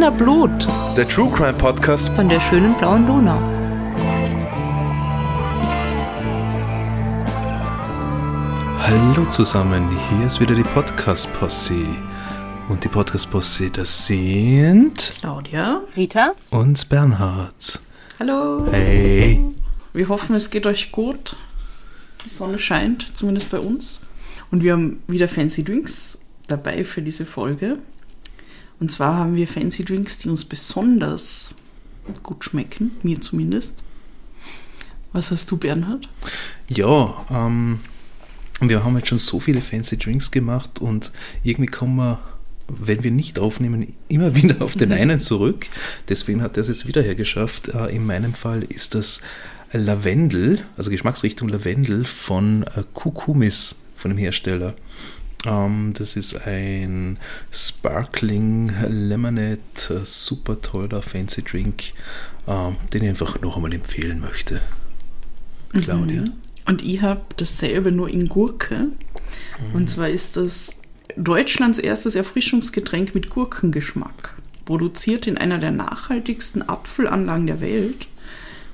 Wiener Blut Der True Crime Podcast. von der schönen blauen Donau. Hallo zusammen, hier ist wieder die Podcast-Posse. Und die Podcast-Posse, das sind Claudia. Rita? uns Bernhard. Hallo. Hey. Wir hoffen, es geht euch gut. Die Sonne scheint, zumindest bei uns. Und wir haben wieder Fancy Drinks dabei für diese Folge. Und zwar haben wir Fancy Drinks, die uns besonders gut schmecken, mir zumindest. Was hast du, Bernhard? Ja, ähm, wir haben jetzt schon so viele fancy Drinks gemacht und irgendwie kommen wir, wenn wir nicht aufnehmen, immer wieder auf den einen zurück. Deswegen hat er es jetzt wieder hergeschafft. Äh, in meinem Fall ist das Lavendel, also Geschmacksrichtung Lavendel von äh, Kukumis, von dem Hersteller. Ähm, das ist ein Sparkling Lemonade, äh, super toller Fancy Drink, ähm, den ich einfach noch einmal empfehlen möchte. Claudia. Und ich habe dasselbe nur in Gurke. Und zwar ist das Deutschlands erstes Erfrischungsgetränk mit Gurkengeschmack. Produziert in einer der nachhaltigsten Apfelanlagen der Welt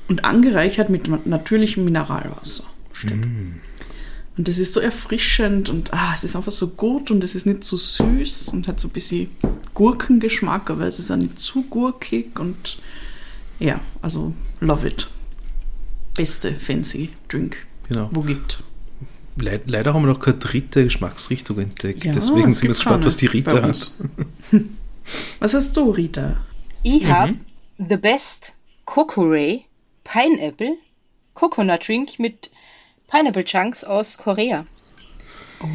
und angereichert mit natürlichem Mineralwasser. Steht. Und das ist so erfrischend und ah, es ist einfach so gut und es ist nicht zu süß und hat so ein bisschen Gurkengeschmack, aber es ist auch nicht zu gurkig und ja, also love it. Beste fancy Drink, Genau. wo gibt. Leid, leider haben wir noch keine dritte Geschmacksrichtung entdeckt. Ja, Deswegen es sind wir gespannt, was die Rita hat. Was hast du, Rita? Ich hab The Best Cocoray Pineapple Coconut Drink mit Pineapple Chunks aus Korea.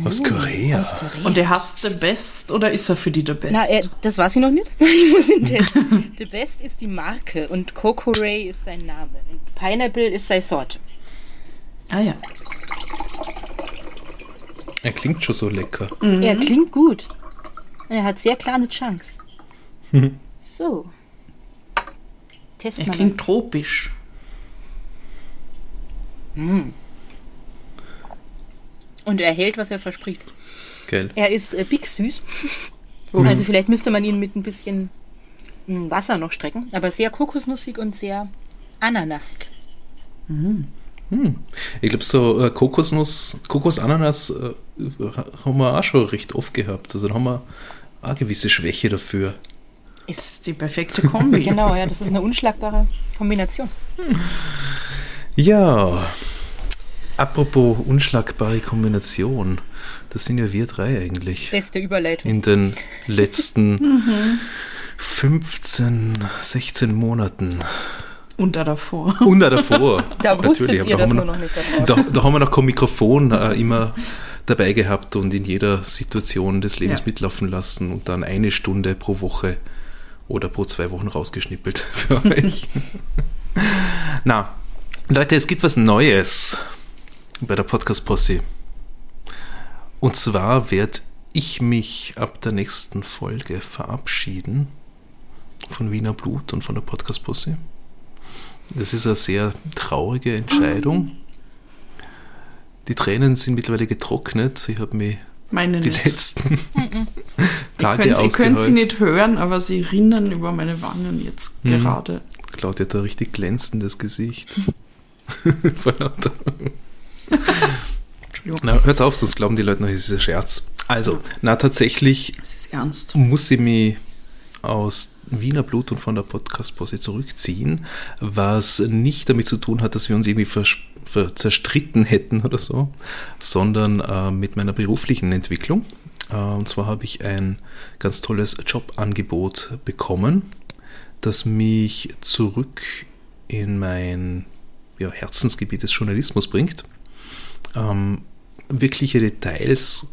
Aus Korea. Aus Korea. Und der hasst the best oder ist er für die the best? Na, äh, das weiß ich noch nicht. Ich muss ihn testen. The Best ist die Marke und Cocoray ist sein Name. Und Pineapple ist seine Sorte. ah ja. Er klingt schon so lecker. Er klingt gut. Und er hat sehr kleine Chunks. so. Testen Er klingt tropisch. mal. Und er hält, was er verspricht. Geil. Er ist äh, big süß. Also vielleicht müsste man ihn mit ein bisschen mm, Wasser noch strecken. Aber sehr kokosnussig und sehr ananasig. Ich glaube, so äh, Kokosnuss, Kokosananas äh, haben wir auch schon recht oft gehabt. Also da haben wir auch eine gewisse Schwäche dafür. Ist die perfekte Kombi. Genau, ja, das ist eine unschlagbare Kombination. Ja, apropos unschlagbare Kombination. Das sind ja wir drei eigentlich. Beste Überleitung. In den letzten 15, 16 Monaten. Und da davor. Und auch davor. Da wusstet Natürlich, ihr da das haben wir nur noch- noch nicht. da. Da, da haben wir noch kein Mikrofon äh, immer dabei gehabt und in jeder Situation des Lebens Ja. mitlaufen lassen und dann eine Stunde pro Woche oder pro zwei Wochen rausgeschnippelt für euch. Na, Leute, es gibt was Neues bei der Podcast-Posse. Und zwar werde ich mich ab der nächsten Folge verabschieden von Wiener Blut und von der Podcast-Posse. Das ist eine sehr traurige Entscheidung. Die Tränen sind mittlerweile getrocknet. Ich habe mich Meine die nicht. letzten Ihr Tage könnt, ihr könnt sie ausgeheult. nicht hören, aber sie rinnen über meine Wangen jetzt Mhm. gerade. Claudia hat ein richtig glänzendes Gesicht. Entschuldigung. Na, hört's auf, sonst glauben die Leute noch, es ist ein Scherz. Also, na, tatsächlich muss ich mich aus Wiener Blut und von der Podcast-Pause zurückziehen, was nicht damit zu tun hat, dass wir uns irgendwie zerstritten hätten oder so, sondern äh, mit meiner beruflichen Entwicklung. Äh, und zwar habe ich ein ganz tolles Jobangebot bekommen, das mich zurück in mein ja, Herzensgebiet des Journalismus bringt. Ähm, wirkliche Details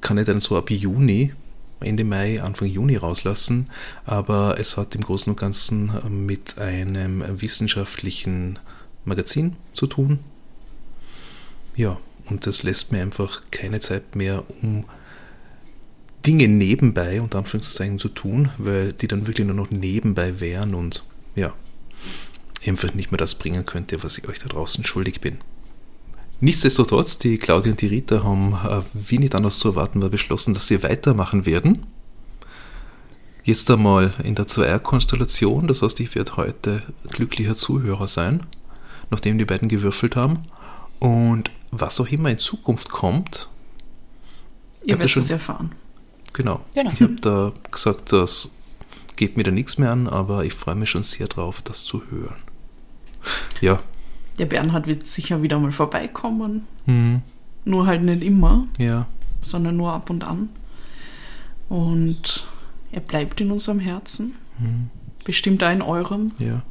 kann ich dann so ab Juni, Ende Mai, Anfang Juni rauslassen, aber es hat im Großen und Ganzen mit einem wissenschaftlichen Magazin zu tun. Ja, und das lässt mir einfach keine Zeit mehr, um Dinge nebenbei, unter Anführungszeichen, zu tun, weil die dann wirklich nur noch nebenbei wären und ja, einfach nicht mehr das bringen könnte, was ich euch da draußen schuldig bin. Nichtsdestotrotz, die Claudia und die Rita haben, äh, wie nicht anders zu erwarten war, beschlossen, dass sie weitermachen werden. Jetzt einmal in der Zweierkonstellation, das heißt, ich werde heute glücklicher Zuhörer sein, nachdem die beiden gewürfelt haben. Und was auch immer in Zukunft kommt, Ihr werdet es erfahren. genau. Genau. Ich habe da gesagt, das geht mir da nichts mehr an, aber ich freue mich schon sehr drauf, das zu hören. Ja, Der Bernhard wird sicher wieder mal vorbeikommen. hm, Nur halt nicht immer, ja, sondern nur ab und an. Und er bleibt in unserem Herzen. Bestimmt auch in eurem. ja.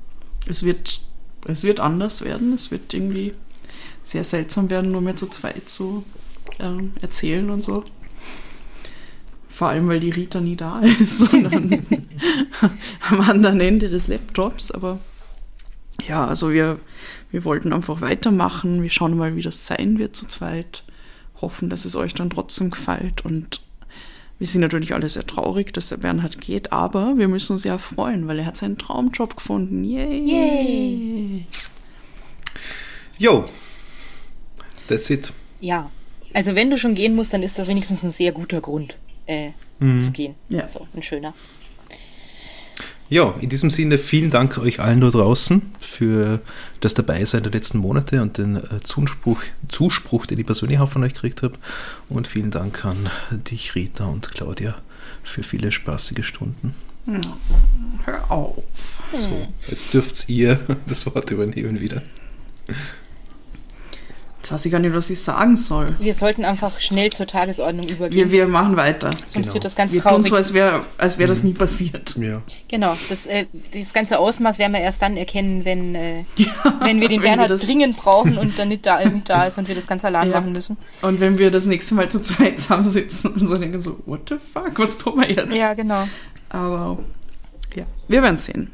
Es wird, es wird anders werden. Es wird irgendwie sehr seltsam werden, nur mehr zu zweit zu ähm, erzählen und so. Vor allem, weil die Rita nie da ist, sondern am anderen Ende des Laptops. Aber ja, also wir, wir wollten einfach weitermachen. Wir schauen mal, wie das sein wird zu zweit. Hoffen, dass es euch dann trotzdem gefällt. Und wir sind natürlich alle sehr traurig, dass der Bernhard geht, aber wir müssen uns ja freuen, weil er hat seinen Traumjob gefunden. Yay! Yay. Jo, that's it. Ja. Also wenn du schon gehen musst, dann ist das wenigstens ein sehr guter Grund äh, zu gehen. Ja. So, ein schöner. Ja, in diesem Sinne vielen Dank euch allen da draußen für das Dabeisein der letzten Monate und den äh, Zuspruch, Zuspruch, den ich persönlich auch von euch gekriegt habe. Und vielen Dank an dich, Rita und Claudia, für viele spaßige Stunden. Hör auf. So, jetzt dürft ihr das Wort übernehmen wieder. Jetzt weiß ich gar nicht, was ich sagen soll. Wir sollten einfach schnell zur Tagesordnung übergehen. Wir, wir machen weiter. Sonst Genau. wird das ganz Wir tun traurig. so, als wäre als wär das nie passiert. Ja. Genau, das, äh, das ganze Ausmaß werden wir erst dann erkennen, wenn, äh, wenn wir den wenn wir Bernhard das- dringend brauchen und dann nicht da, nicht da ist und wir das ganz allein Ja. machen müssen. Und wenn wir das nächste Mal zu zweit zusammensitzen und so denken so, what the fuck, was tun wir jetzt? Ja, genau. Aber ja, wir werden sehen.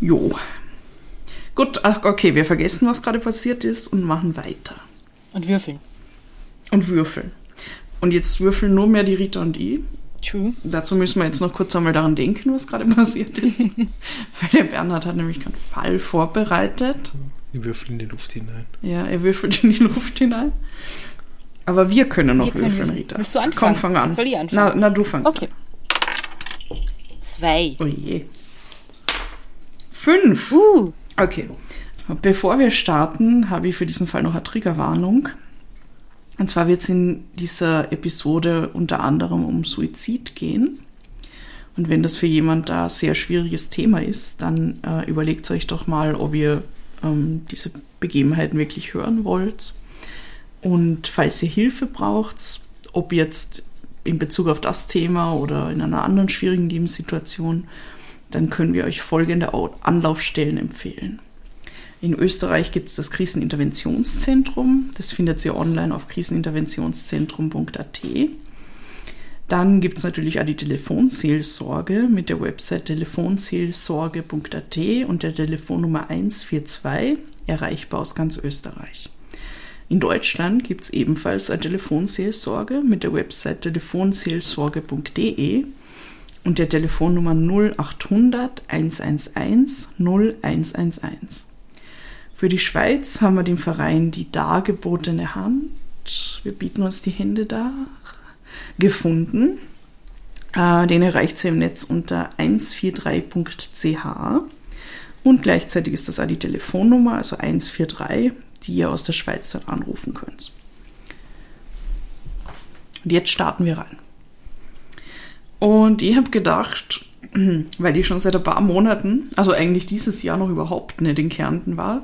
Jo. Gut, ach, okay, wir vergessen, was gerade passiert ist und machen weiter. Und würfeln. Und würfeln. Und jetzt würfeln nur mehr die Rita und ich. True. Dazu müssen wir jetzt noch kurz einmal daran denken, was gerade passiert ist. Weil der Bernhard hat nämlich keinen Fall vorbereitet. Ich würfel in die Luft hinein. Ja, er würfelt in die Luft hinein. Aber wir können noch Wir können würfeln, würfeln. Rita. Willst du anfangen? Komm, fang an. Soll ich anfangen? Na, na du fangst Okay. Zwei. an. Oh je. Fünf. Uh, Okay. Bevor wir starten, habe ich für diesen Fall noch eine Triggerwarnung. Und zwar wird es in dieser Episode unter anderem um Suizid gehen. Und wenn das für jemand da sehr schwieriges Thema ist, dann äh, überlegt euch doch mal, ob ihr ähm, diese Begebenheiten wirklich hören wollt. Und falls ihr Hilfe braucht, ob jetzt in Bezug auf das Thema oder in einer anderen schwierigen Lebenssituation, dann können wir euch folgende Au- Anlaufstellen empfehlen. In Österreich gibt es das Kriseninterventionszentrum. Das findet ihr online auf kriseninterventionszentrum.at. Dann gibt es natürlich auch die Telefonseelsorge mit der Website telefonseelsorge.at und der Telefonnummer 142, erreichbar aus ganz Österreich. In Deutschland gibt es ebenfalls eine Telefonseelsorge mit der Website telefonseelsorge.de und der Telefonnummer 0800 111 0111. Für die Schweiz haben wir den Verein Die dargebotene Hand. Wir bieten uns die Hände dar. Gefunden. Äh, den erreicht ihr im Netz unter 143.ch. Und gleichzeitig ist das auch die Telefonnummer, also 143, die ihr aus der Schweiz dann anrufen könnt. Und jetzt starten wir rein. Und ich habe gedacht, weil ich schon seit ein paar Monaten, also eigentlich dieses Jahr noch überhaupt nicht in Kärnten war,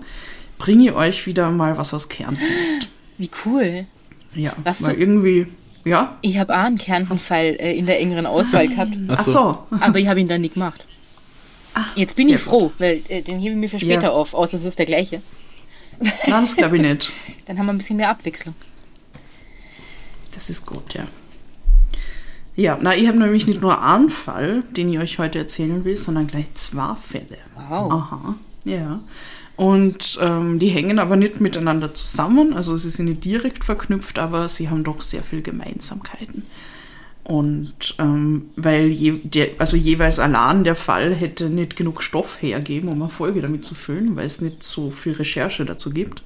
bringe ich euch wieder mal was aus Kärnten mit. wie cool. Ja, Was weil so- irgendwie, ja. Ich habe auch einen Kärntenfall äh, in der engeren Auswahl gehabt, Ach Ach so. aber ich habe ihn dann nicht gemacht. Jetzt bin ich froh, weil äh, den hebe ich mir für später Ja. auf, außer es ist der gleiche. Nein, das glaube ich nicht. Dann haben wir ein bisschen mehr Abwechslung. Das ist gut, ja. Ja, na, ich habe nämlich nicht nur einen Fall, den ich euch heute erzählen will, sondern gleich zwei Fälle. Wow. Aha, ja. Und ähm, die hängen aber nicht miteinander zusammen, also sie sind nicht direkt verknüpft, aber sie haben doch sehr viel Gemeinsamkeiten. Und ähm, weil je, der, also jeweils allein der Fall hätte nicht genug Stoff hergeben, um eine Folge damit zu füllen, weil es nicht so viel Recherche dazu gibt.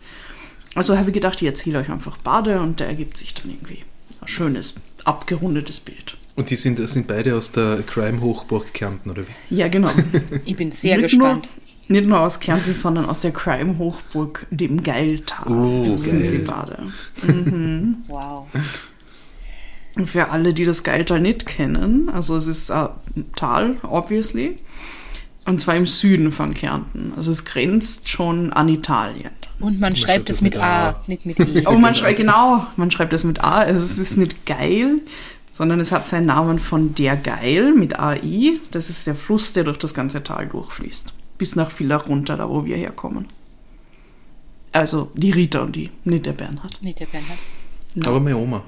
Also habe ich gedacht, ich erzähle euch einfach Bade und da ergibt sich dann irgendwie ein schönes, abgerundetes Bild. Und die sind, sind beide aus der Crime-Hochburg Kärnten, oder wie? Ja, genau. Ich bin sehr nicht gespannt. Nur, nicht nur aus Kärnten, sondern aus der Crime-Hochburg, dem Geiltal. Oh, sind geil. sie beide. Wow. Und für alle, die das Geiltal nicht kennen, also es ist ein Tal, obviously, und zwar im Süden von Kärnten. Also es grenzt schon an Italien. Und man schreibt es mit A, nicht mit E. Oh, man schreibt, genau, man schreibt das mit A. Also es ist nicht geil, sondern es hat seinen Namen von der Geil mit AI. Das ist der Fluss, der durch das ganze Tal durchfließt. Bis nach Villach runter, da wo wir herkommen. Also die Rita und die, nicht der Bernhard. Nicht der Bernhard. Aber meine Oma.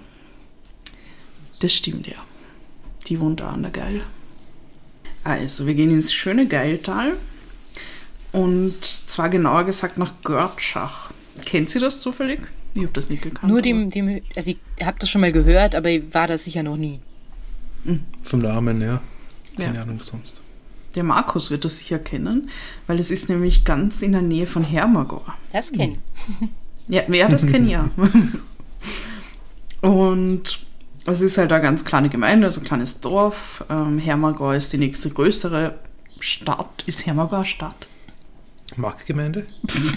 Das stimmt ja. Die wohnt da an der Geil. Also, wir gehen ins schöne Geiltal. Und zwar genauer gesagt nach Görtschach. Kennt sie das zufällig? Ich habe das nicht gekannt. Nur dem, dem, also ich habe das schon mal gehört, aber ich war da sicher noch nie. Vom Namen, ja. Keine Ja. Ahnung sonst. Der Markus wird das sicher kennen, weil es ist nämlich ganz in der Nähe von Hermagor. Das kenne ich. Ja, wer das kennt, ja. Und es ist halt eine ganz kleine Gemeinde, also ein kleines Dorf. Ähm, Hermagor ist die nächste größere Stadt. Ist Hermagor Stadt? Marktgemeinde?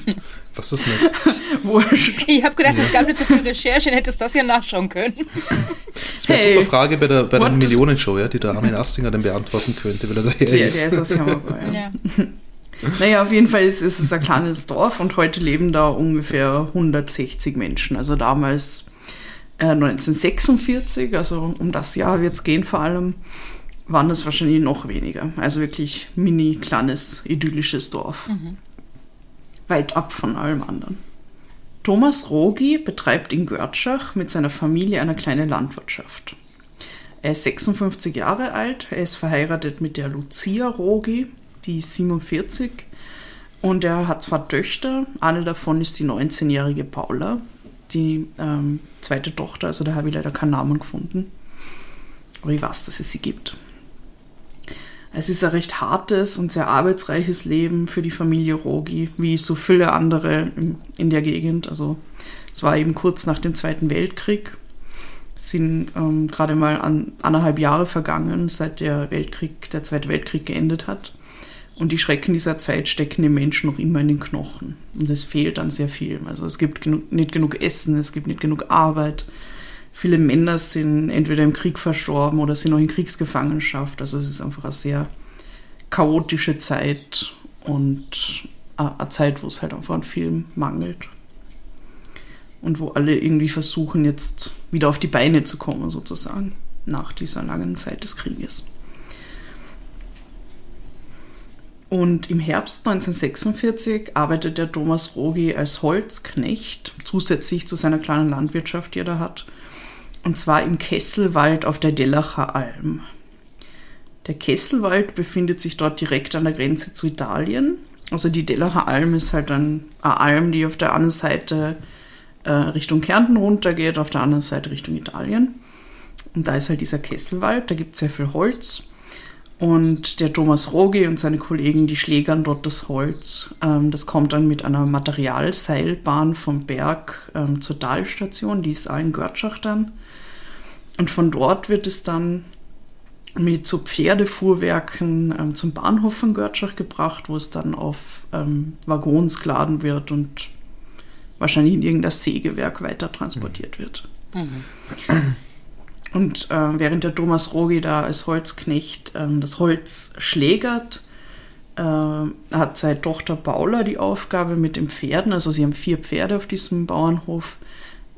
Was ist? Wurscht. Ich habe gedacht, es gab nicht so viel Recherche, dann hättest das ja nachschauen können. Das wäre Hey. eine super Frage bei der, bei der? Millionenshow, ja, die der Armin Astinger dann beantworten könnte, weil er daher Der, ist. der ist aus Hermagor, ja. Ja. Naja, auf jeden Fall ist, ist es ein kleines Dorf und heute leben da ungefähr 160 Menschen. Also damals äh, 1946, also um das Jahr wird es gehen vor allem, waren das wahrscheinlich noch weniger. Also wirklich mini, kleines, idyllisches Dorf. Weit ab von allem anderen. Thomas Rogi betreibt in Görtschach mit seiner Familie eine kleine Landwirtschaft. Er ist 56 Jahre alt, er ist verheiratet mit der Lucia Rogi, die ist 47. Und er hat zwei Töchter, eine davon ist die 19-jährige Paula, die ähm, zweite Tochter, also da habe ich leider keinen Namen gefunden. Aber ich weiß, dass es sie gibt. Es ist ein recht hartes und sehr arbeitsreiches Leben für die Familie Rogi, wie so viele andere in, der Gegend. Also es war eben kurz nach dem Zweiten Weltkrieg. Es sind ähm, gerade mal an, anderthalb Jahre vergangen, seit der Weltkrieg, der Zweite Weltkrieg geendet hat. Und die Schrecken dieser Zeit stecken den Menschen noch immer in den Knochen. Und es fehlt an sehr viel. Also es gibt genu nicht genug Essen, es gibt nicht genug Arbeit. Viele Männer sind entweder im Krieg verstorben oder sind noch in Kriegsgefangenschaft. Also es ist einfach eine sehr chaotische Zeit und eine Zeit, wo es halt einfach an vielem mangelt. Und wo alle irgendwie versuchen, jetzt wieder auf die Beine zu kommen, sozusagen, nach dieser langen Zeit des Krieges. Und im Herbst 1946 arbeitet der Thomas Rogi als Holzknecht, zusätzlich zu seiner kleinen Landwirtschaft, die er da hat. Und zwar im Kesselwald auf der Dellacher Alm. Der Kesselwald befindet sich dort direkt an der Grenze zu Italien. Also die Dellacher Alm ist halt ein, eine Alm, die auf der anderen Seite äh, Richtung Kärnten runtergeht, auf der anderen Seite Richtung Italien. Und da ist halt dieser Kesselwald, da gibt es sehr viel Holz. Und der Thomas Rogi und seine Kollegen, die schlägern dort das Holz. Ähm, das kommt dann mit einer Materialseilbahn vom Berg ähm, zur Talstation, die ist auch in Görtschach dann. Und von dort wird es dann mit so Pferdefuhrwerken ähm, zum Bahnhof von Görtschach gebracht, wo es dann auf ähm, Waggons geladen wird und wahrscheinlich in irgendein Sägewerk weiter transportiert wird. Und äh, während der Thomas Rogi da als Holzknecht ähm, das Holz schlägert, äh, hat seine Tochter Paula die Aufgabe mit den Pferden. Also sie haben vier Pferde auf diesem Bauernhof.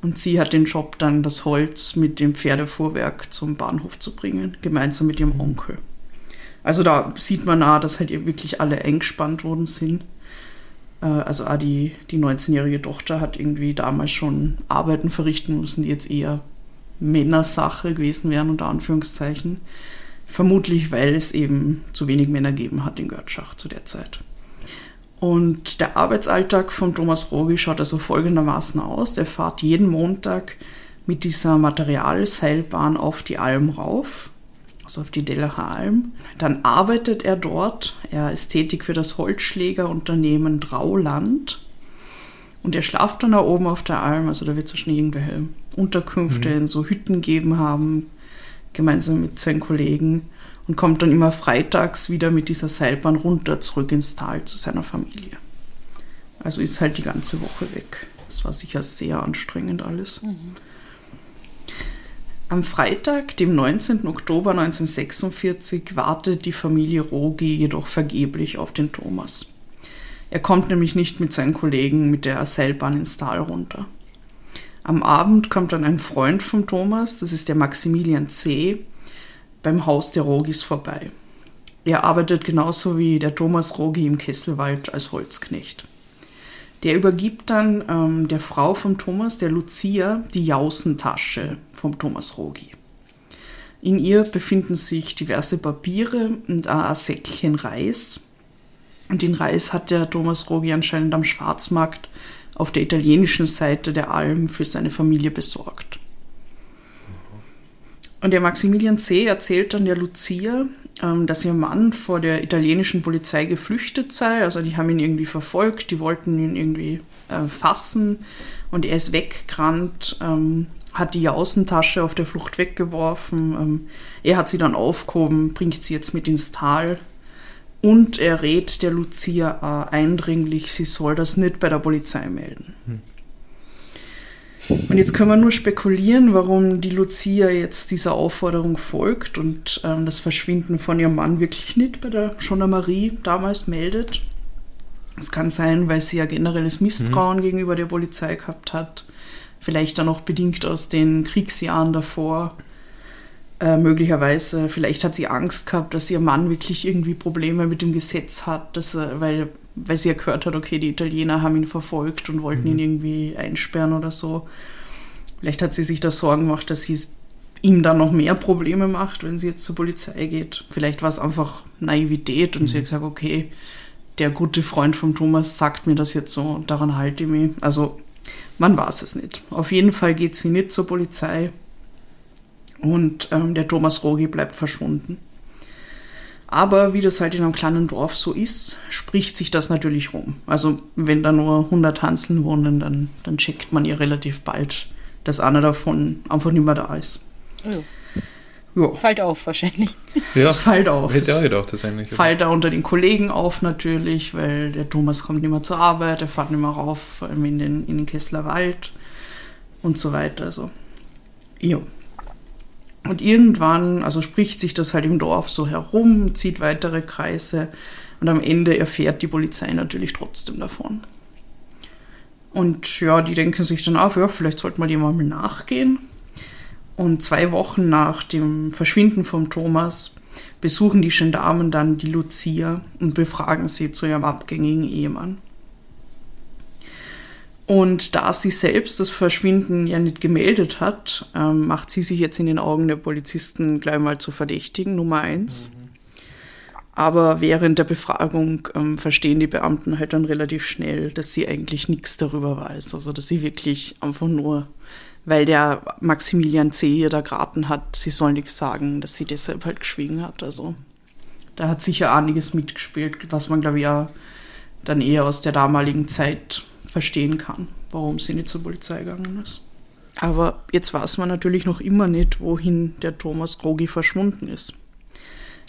Und sie hat den Job, dann das Holz mit dem Pferdefuhrwerk zum Bahnhof zu bringen, gemeinsam mit ihrem Onkel. Also da sieht man auch, dass halt wirklich alle eingespannt worden sind. Äh, Also auch die, die 19-jährige Tochter hat irgendwie damals schon Arbeiten verrichten müssen, die jetzt eher Männersache gewesen wären, unter Anführungszeichen. Vermutlich, weil es eben zu wenig Männer gegeben hat in Görtschach zu der Zeit. Und der Arbeitsalltag von Thomas Rogi schaut also folgendermaßen aus. Er fährt jeden Montag mit dieser Materialseilbahn auf die Alm rauf, also auf die Dellacher Alm. Dann arbeitet er dort. Er ist tätig für das Holzschlägerunternehmen Drauland. Und er schlaft dann da oben auf der Alm. Also da wird es wahrscheinlich irgendwelche Unterkünfte in so Hütten geben haben. gemeinsam mit seinen Kollegen und kommt dann immer freitags wieder mit dieser Seilbahn runter zurück ins Tal zu seiner Familie. Also ist halt die ganze Woche weg. Das war sicher sehr anstrengend alles. Mhm. Am Freitag, dem 19. Oktober 1946, wartet die Familie Rogi jedoch vergeblich auf den Thomas. Er kommt nämlich nicht mit seinen Kollegen mit der Seilbahn ins Tal runter. Am Abend kommt dann ein Freund von Thomas, das ist der Maximilian C., beim Haus der Rogis vorbei. Er arbeitet genauso wie der Thomas Rogi im Kesselwald als Holzknecht. Der übergibt dann ähm, der Frau von Thomas, der Lucia, die Jausentasche vom Thomas Rogi. In ihr befinden sich diverse Papiere und ein Säckchen Reis. Und den Reis hat der Thomas Rogi anscheinend am Schwarzmarkt auf der italienischen Seite der Alm für seine Familie besorgt. Und der Maximilian C. erzählt dann der Lucia, ähm, dass ihr Mann vor der italienischen Polizei geflüchtet sei. Also die haben ihn irgendwie verfolgt, die wollten ihn irgendwie äh, fassen und er ist weggerannt, ähm, hat die Außentasche auf der Flucht weggeworfen. Ähm, er hat sie dann aufgehoben, bringt sie jetzt mit ins Tal und er rät der Lucia äh, eindringlich, sie soll das nicht bei der Polizei melden. Hm. Und jetzt können wir nur spekulieren, warum die Lucia jetzt dieser Aufforderung folgt und ähm, das Verschwinden von ihrem Mann wirklich nicht bei der Gendarmerie damals meldet. Es kann sein, weil sie ja generelles Misstrauen mhm. gegenüber der Polizei gehabt hat. Vielleicht dann auch bedingt aus den Kriegsjahren davor. Äh, möglicherweise, vielleicht hat sie Angst gehabt, dass ihr Mann wirklich irgendwie Probleme mit dem Gesetz hat, dass er, weil weil sie ja gehört hat, okay, die Italiener haben ihn verfolgt und wollten mhm. ihn irgendwie einsperren oder so. Vielleicht hat sie sich da Sorgen gemacht, dass sie ihm dann noch mehr Probleme macht, wenn sie jetzt zur Polizei geht. Vielleicht war es einfach Naivität und mhm. sie hat gesagt, okay, der gute Freund von Thomas sagt mir das jetzt so und daran halte ich mich. Also man weiß es nicht. Auf jeden Fall geht sie nicht zur Polizei und ähm, der Thomas Rogi bleibt verschwunden. Aber wie das halt in einem kleinen Dorf so ist, spricht sich das natürlich rum. Also wenn da nur 100 Hanseln wohnen, dann, dann checkt man ihr relativ bald, dass einer davon einfach nicht mehr da ist. Oh. Ja. Fällt auf wahrscheinlich. Ja, es fällt auf. Hätte auch gedacht, das eigentlich. Fällt da unter den Kollegen auf natürlich, weil der Thomas kommt nicht mehr zur Arbeit, er fährt nicht mehr rauf, vor allem in den, in den Kessler Wald und so weiter. Also, ja. Und irgendwann, also spricht sich das halt im Dorf so herum, zieht weitere Kreise und am Ende erfährt die Polizei natürlich trotzdem davon. Und ja, die denken sich dann auch, ja, vielleicht sollte mal nachgehen. Und zwei Wochen nach dem Verschwinden von Thomas besuchen die Gendarmen dann die Lucia und befragen sie zu ihrem abgängigen Ehemann. Und da sie selbst das Verschwinden ja nicht gemeldet hat, ähm, macht sie sich jetzt in den Augen der Polizisten gleich mal zu verdächtigen, Nummer eins. Mhm. Aber während der Befragung ähm, verstehen die Beamten halt dann relativ schnell, dass sie eigentlich nichts darüber weiß. Also dass sie wirklich einfach nur, weil der Maximilian C. ihr da geraten hat, sie soll nichts sagen, dass sie deshalb halt geschwiegen hat. Also da hat sicher einiges mitgespielt, was man glaube ich ja dann eher aus der damaligen Zeit verstehen kann, warum sie nicht zur Polizei gegangen ist. Aber jetzt weiß man natürlich noch immer nicht, wohin der Thomas Krogi verschwunden ist.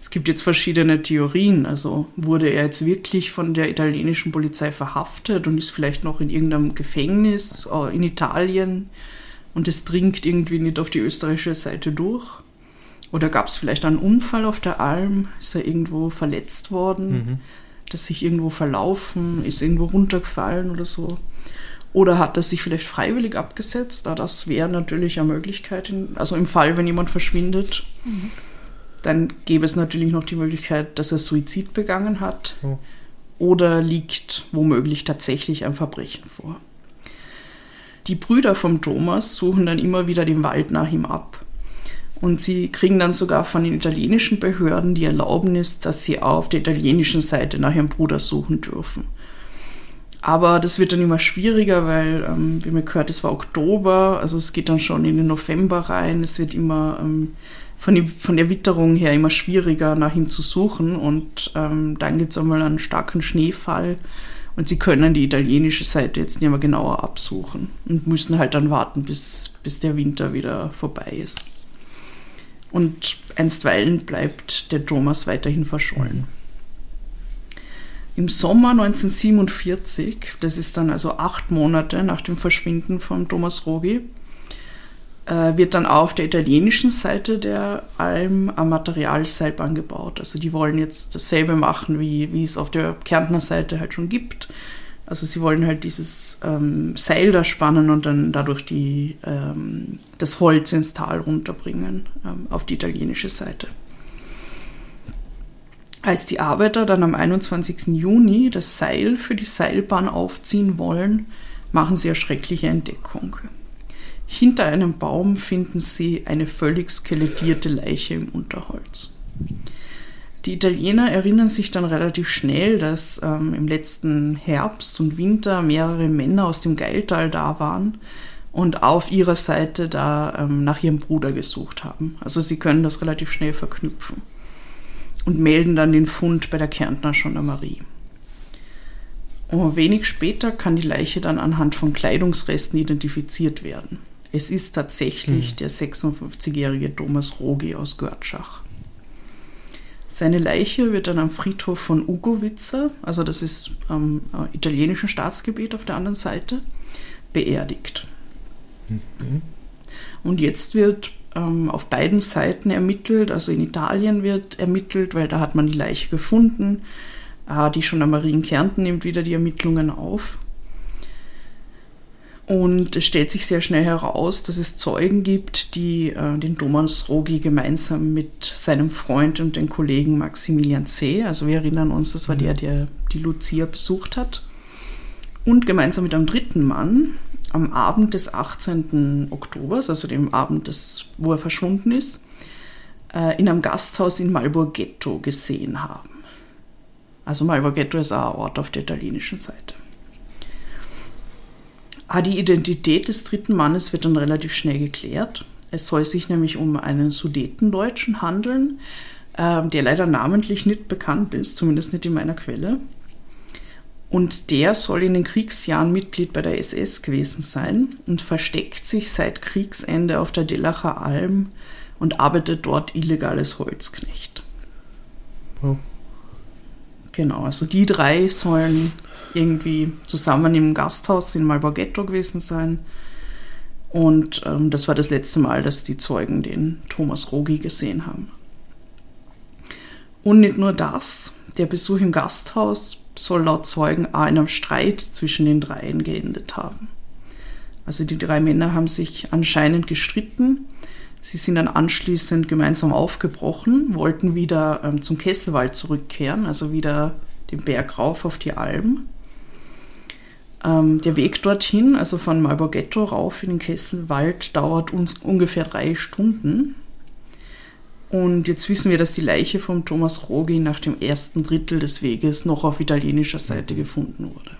Es gibt jetzt verschiedene Theorien. Also wurde er jetzt wirklich von der italienischen Polizei verhaftet und ist vielleicht noch in irgendeinem Gefängnis äh, in Italien und es dringt irgendwie nicht auf die österreichische Seite durch? Oder gab es vielleicht einen Unfall auf der Alm? Ist er irgendwo verletzt worden? Mhm das sich irgendwo verlaufen, ist irgendwo runtergefallen oder so. Oder hat er sich vielleicht freiwillig abgesetzt? Da das wäre natürlich eine Möglichkeit. Also im Fall, wenn jemand verschwindet, mhm. dann gäbe es natürlich noch die Möglichkeit, dass er Suizid begangen hat. Oh. Oder liegt womöglich tatsächlich ein Verbrechen vor. Die Brüder vom Thomas suchen dann immer wieder den Wald nach ihm ab. Und sie kriegen dann sogar von den italienischen Behörden die Erlaubnis, dass sie auf der italienischen Seite nach ihrem Bruder suchen dürfen. Aber das wird dann immer schwieriger, weil, ähm, wie man gehört, es war Oktober, also es geht dann schon in den November rein. Es wird immer ähm, von, die, von, der Witterung her immer schwieriger, nach ihm zu suchen. Und ähm, dann gibt es einmal einen starken Schneefall. Und sie können die italienische Seite jetzt nicht mehr genauer absuchen und müssen halt dann warten, bis, bis der Winter wieder vorbei ist. Und einstweilen bleibt der Thomas weiterhin verschollen. Im Sommer 1947, das ist dann also acht Monate nach dem Verschwinden von Thomas Rogi, äh, wird dann auf der italienischen Seite der Alm ein Materialseilbahn gebaut. Also die wollen jetzt dasselbe machen, wie, wie es auf der Kärntner Seite halt schon gibt. Also sie wollen halt dieses ähm, Seil da spannen und dann dadurch die, ähm, das Holz ins Tal runterbringen ähm, auf die italienische Seite. Als die Arbeiter dann am 21. Juni das Seil für die Seilbahn aufziehen wollen, machen sie eine schreckliche Entdeckung. Hinter einem Baum finden sie eine völlig skelettierte Leiche im Unterholz. Die Italiener erinnern sich dann relativ schnell, dass ähm, im letzten Herbst und Winter mehrere Männer aus dem Geiltal da waren und auf ihrer Seite da ähm, nach ihrem Bruder gesucht haben. Also sie können das relativ schnell verknüpfen und melden dann den Fund bei der Kärntner Gendarmerie. Und wenig später kann die Leiche dann anhand von Kleidungsresten identifiziert werden. Es ist tatsächlich hm. der 56-jährige Thomas Rogi aus Görtschach. Seine Leiche wird dann am Friedhof von Ugovica, also das ist am äh, italienischen Staatsgebiet auf der anderen Seite, beerdigt. Mhm. Und jetzt wird ähm, auf beiden Seiten ermittelt, also in Italien wird ermittelt, weil da hat man die Leiche gefunden. Äh, die Gendarmerie in Kärnten nimmt wieder die Ermittlungen auf. Und es stellt sich sehr schnell heraus, dass es Zeugen gibt, die äh, den Thomas Rogi gemeinsam mit seinem Freund und den Kollegen Maximilian C., also wir erinnern uns, das war der, der die Lucia besucht hat, und gemeinsam mit einem dritten Mann am Abend des 18. Oktobers, also dem Abend, des, wo er verschwunden ist, äh, in einem Gasthaus in Malborghetto gesehen haben. Also Malborghetto ist auch ein Ort auf der italienischen Seite. Ah, die Identität des dritten Mannes wird dann relativ schnell geklärt. Es soll sich nämlich um einen Sudetendeutschen handeln, äh, der leider namentlich nicht bekannt ist, zumindest nicht in meiner Quelle. Und der soll in den Kriegsjahren Mitglied bei der SS gewesen sein und versteckt sich seit Kriegsende auf der Dellacher Alm und arbeitet dort illegal als Holzknecht. Oh. Genau, also die drei sollen irgendwie zusammen im Gasthaus in Malborghetto gewesen sein. Und ähm, das war das letzte Mal, dass die Zeugen den Thomas Rogi gesehen haben. Und nicht nur das, der Besuch im Gasthaus soll laut Zeugen auch in einem Streit zwischen den dreien geendet haben. Also die drei Männer haben sich anscheinend gestritten. Sie sind dann anschließend gemeinsam aufgebrochen, wollten wieder ähm, zum Kesselwald zurückkehren, also wieder den Berg rauf auf die Alm. Ähm, der Weg dorthin, also von Malborghetto rauf in den Kesselwald, dauert uns ungefähr drei Stunden. Und jetzt wissen wir, dass die Leiche von Thomas Rogi nach dem ersten Drittel des Weges noch auf italienischer Seite gefunden wurde.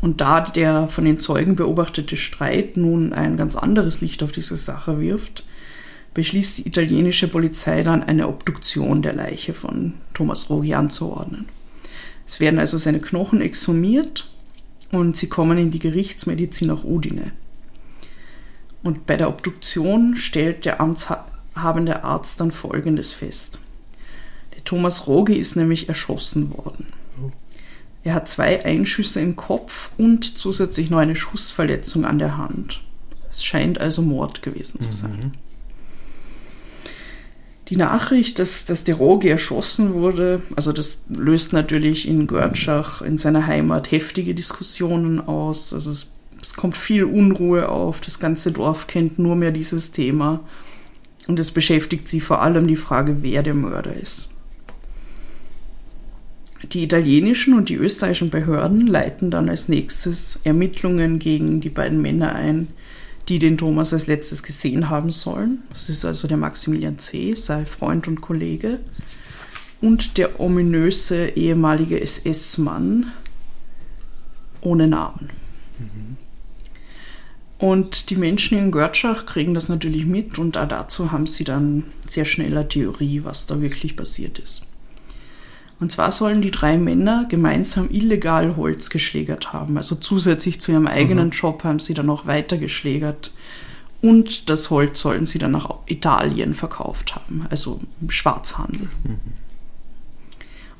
Und da der von den Zeugen beobachtete Streit nun ein ganz anderes Licht auf diese Sache wirft, beschließt die italienische Polizei dann eine Obduktion der Leiche von Thomas Rogi anzuordnen. Es werden also seine Knochen exhumiert und sie kommen in die Gerichtsmedizin nach Udine. Und bei der Obduktion stellt der amtshabende Arzt dann Folgendes fest. Der Thomas Rogi ist nämlich erschossen worden. Er hat zwei Einschüsse im Kopf und zusätzlich noch eine Schussverletzung an der Hand. Es scheint also Mord gewesen zu sein. Mhm. Die Nachricht, dass, dass der Rogi erschossen wurde, also das löst natürlich in Görtschach, in seiner Heimat, heftige Diskussionen aus. Also es, es kommt viel Unruhe auf. Das ganze Dorf kennt nur mehr dieses Thema. Und es beschäftigt sie vor allem die Frage, wer der Mörder ist. Die italienischen und die österreichischen Behörden leiten dann als nächstes Ermittlungen gegen die beiden Männer ein, die den Thomas als letztes gesehen haben sollen. Das ist also der Maximilian C., sein Freund und Kollege. Und der ominöse ehemalige SS-Mann ohne Namen. Mhm. Und die Menschen in Görtschach kriegen das natürlich mit und dazu haben sie dann sehr schnell eine Theorie, was da wirklich passiert ist. Und zwar sollen die drei Männer gemeinsam illegal Holz geschlägert haben. Also zusätzlich zu ihrem eigenen mhm. Job haben sie dann auch weiter geschlägert Und das Holz sollen sie dann nach Italien verkauft haben, also im Schwarzhandel.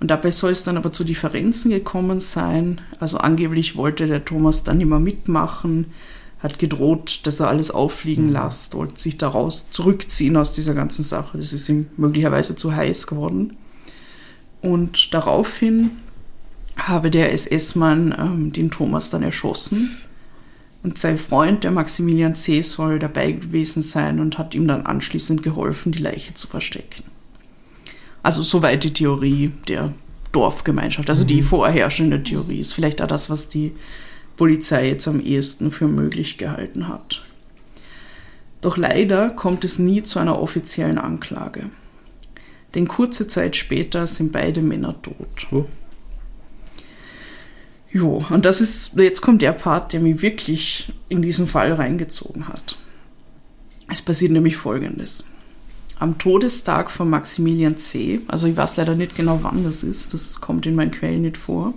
Und dabei soll es dann aber zu Differenzen gekommen sein. Also angeblich wollte der Thomas dann immer mitmachen, hat gedroht, dass er alles auffliegen lässt, wollte sich daraus zurückziehen aus dieser ganzen Sache. Das ist ihm möglicherweise zu heiß geworden. Und daraufhin habe der SS-Mann ähm, den Thomas dann erschossen. Und sein Freund, der Maximilian C., soll dabei gewesen sein und hat ihm dann anschließend geholfen, die Leiche zu verstecken. Also soweit die Theorie der Dorfgemeinschaft, also die vorherrschende Theorie ist vielleicht auch das, was die Polizei jetzt am ehesten für möglich gehalten hat. Doch leider kommt es nie zu einer offiziellen Anklage. Denn kurze Zeit später sind beide Männer tot. Oh. Jo, und das ist, jetzt kommt der Part, der mich wirklich in diesen Fall reingezogen hat. Es passiert nämlich folgendes. Am Todestag von Maximilian C., also ich weiß leider nicht genau, wann das ist, das kommt in meinen Quellen nicht vor.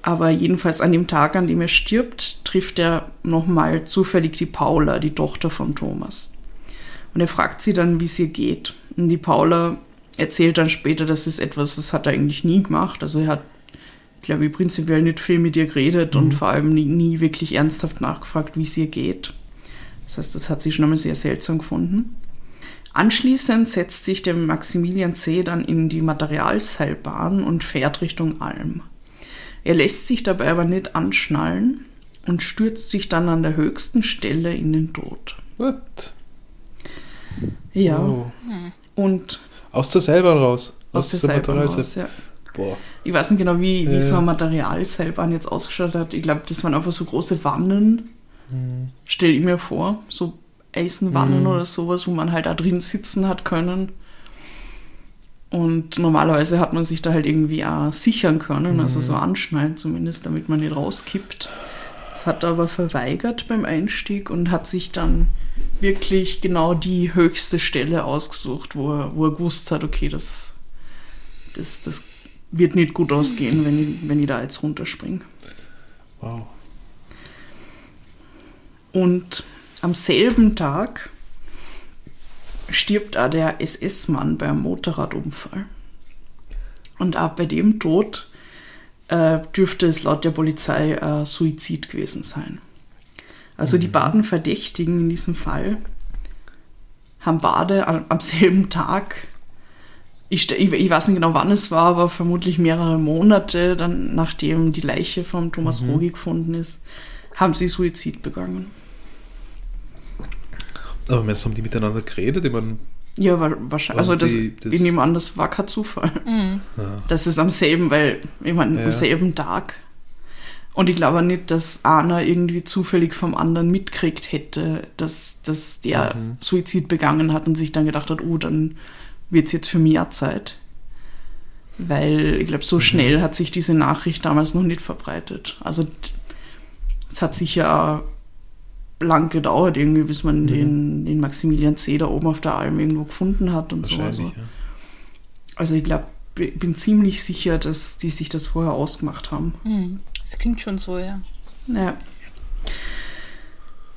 Aber jedenfalls an dem Tag, an dem er stirbt, trifft er nochmal zufällig die Paula, die Tochter von Thomas. Und er fragt sie dann, wie es ihr geht. Und die Paula erzählt dann später, das ist etwas, das hat er eigentlich nie gemacht. Also er hat, glaube ich, prinzipiell nicht viel mit ihr geredet und vor allem nie, nie wirklich ernsthaft nachgefragt, wie es ihr geht. Das heißt, das hat sie schon einmal sehr seltsam gefunden. Anschließend setzt sich der Maximilian C. dann in die Materialseilbahn und fährt Richtung Alm. Er lässt sich dabei aber nicht anschnallen und stürzt sich dann an der höchsten Stelle in den Tod. What? Ja. Oh. Und Aus der Seilbahn raus. aus der der Seilbahn raus, ja. Boah. Ich weiß nicht genau, wie, wie Ja. so eine Materialseilbahn jetzt ausgeschaut hat. Ich glaube, das waren einfach so große Wannen. Mhm. Stell ich mir vor, so Eisenwannen oder sowas, wo man halt da drin sitzen hat können. Und normalerweise hat man sich da halt irgendwie auch sichern können, also Mhm. so anschnallen zumindest, damit man nicht rauskippt. Hat er aber verweigert beim Einstieg und hat sich dann wirklich genau die höchste Stelle ausgesucht, wo er, wo er gewusst hat, okay, das, das, das wird nicht gut ausgehen, wenn ich, wenn ich da jetzt runterspringe. Wow. Und am selben Tag stirbt auch der SS-Mann beim Motorradunfall. Und auch bei dem Tod äh, dürfte es laut der Polizei äh, Suizid gewesen sein. Also die beiden Verdächtigen in diesem Fall haben beide am, am selben Tag, ich, ich, ich weiß nicht genau wann es war, aber vermutlich mehrere Monate dann, nachdem die Leiche von Thomas Rogi gefunden ist, haben sie Suizid begangen. Aber meinst du, haben die miteinander geredet? Ich meine, Ja, wa- wahrscheinlich. Also Und das, die- das- ich nehme an, das war kein Zufall. ja. Das ist am selben, weil, ich meine, Ja. am selben Tag. Und ich glaube nicht, dass einer irgendwie zufällig vom anderen mitkriegt hätte, dass, dass der Mhm. Suizid begangen hat und sich dann gedacht hat, oh, dann wird es jetzt für mich auch Zeit. Weil ich glaube, Mhm. so schnell hat sich diese Nachricht damals noch nicht verbreitet. Also es hat sicher lang gedauert, irgendwie, bis man Mhm. den, den Maximilian C. da oben auf der Alm irgendwo gefunden hat und so. Also, ja. also ich glaube, ich bin ziemlich sicher, dass die sich das vorher ausgemacht haben. Hm, das klingt schon so, ja. Ja.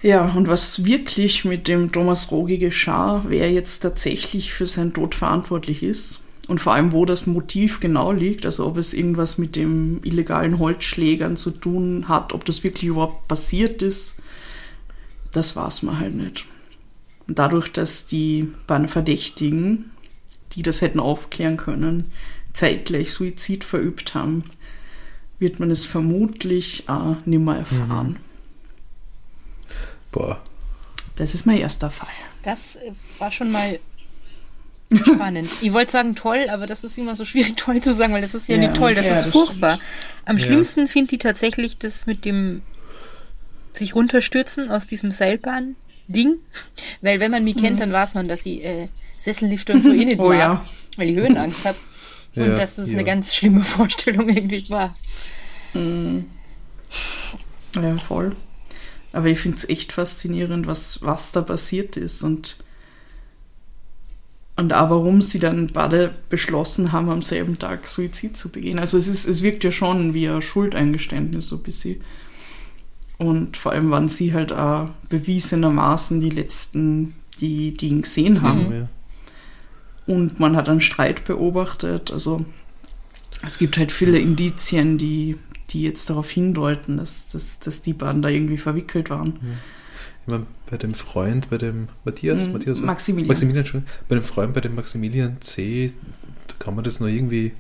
Ja, und was wirklich mit dem Thomas Rogi geschah, wer jetzt tatsächlich für seinen Tod verantwortlich ist und vor allem, wo das Motiv genau liegt, also ob es irgendwas mit dem illegalen Holzschlägern zu tun hat, ob das wirklich überhaupt passiert ist, das weiß man halt nicht. Und dadurch, dass die beiden Verdächtigen, die das hätten aufklären können, zeitgleich Suizid verübt haben, wird man es vermutlich auch nimmer erfahren. Boah. Das ist mein erster Fall. Das äh, war schon mal spannend. Ich wollte sagen toll, aber das ist immer so schwierig toll zu sagen, weil das ist ja, Ja, nicht toll, das ja, ist das furchtbar. Am Ja. schlimmsten finde ich tatsächlich das mit dem sich runterstürzen aus diesem Seilbahn-Ding. Weil wenn man mich kennt, dann weiß man, dass ich äh, Sessellifte und so eh nicht Oh mag, ja. weil ich Höhenangst habe. Und Ja, dass das ja. eine ganz schlimme Vorstellung irgendwie war. Ja, voll. Aber ich finde es echt faszinierend, was, was da passiert ist und, und auch warum sie dann beide beschlossen haben, am selben Tag Suizid zu begehen. Also es, ist, es wirkt ja schon wie ein Schuldeingeständnis, so ein bisschen. Und vor allem waren sie halt auch bewiesenermaßen die letzten, die, die ihn gesehen haben. Ja. Und man hat einen Streit beobachtet. Also es gibt halt viele Indizien, die, die jetzt darauf hindeuten, dass, dass, dass die beiden da irgendwie verwickelt waren. Ich meine, bei dem Freund, bei dem Matthias, Mhm, Matthias? Maximilian. Maximilian, Entschuldigung. bei dem Freund, bei dem Maximilian C., da kann man das noch irgendwie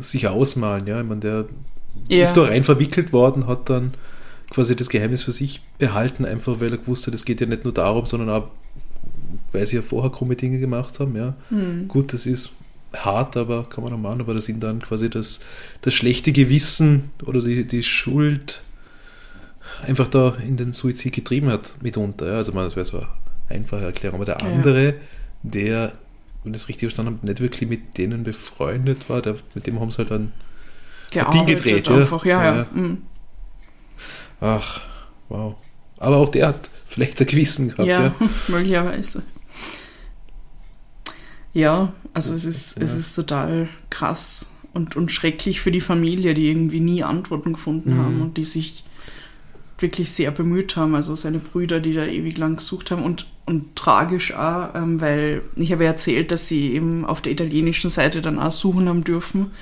sich ausmalen, ja. Ich meine, der Ja. ist da rein verwickelt worden, hat dann quasi das Geheimnis für sich behalten, einfach weil er gewusst hat, es geht ja nicht nur darum, sondern auch, weil sie ja vorher krumme Dinge gemacht haben, ja. Hm. Gut, das ist hart, aber kann man auch machen, aber dass ihn dann quasi das, das schlechte Gewissen oder die, die Schuld einfach da in den Suizid getrieben hat, mitunter. Ja. Also man, das wäre so eine einfache Erklärung. Aber der Ja. andere, der, wenn ich das richtig verstanden habe, nicht wirklich mit denen befreundet war, der, mit dem haben sie halt dann, Gearbeitet gedreht, ja. einfach. Ja, So, ja. ja. Mhm. Ach, wow. Aber auch der hat vielleicht ein Gewissen gehabt, Ja, ja. möglicherweise. Ja, also es ist, es Ja. ist total krass und, und schrecklich für die Familie, die irgendwie nie Antworten gefunden Mhm. haben und die sich wirklich sehr bemüht haben. Also seine Brüder, die da ewig lang gesucht haben und, und tragisch auch, ähm, weil ich habe ja erzählt, dass sie eben auf der italienischen Seite dann auch suchen haben dürfen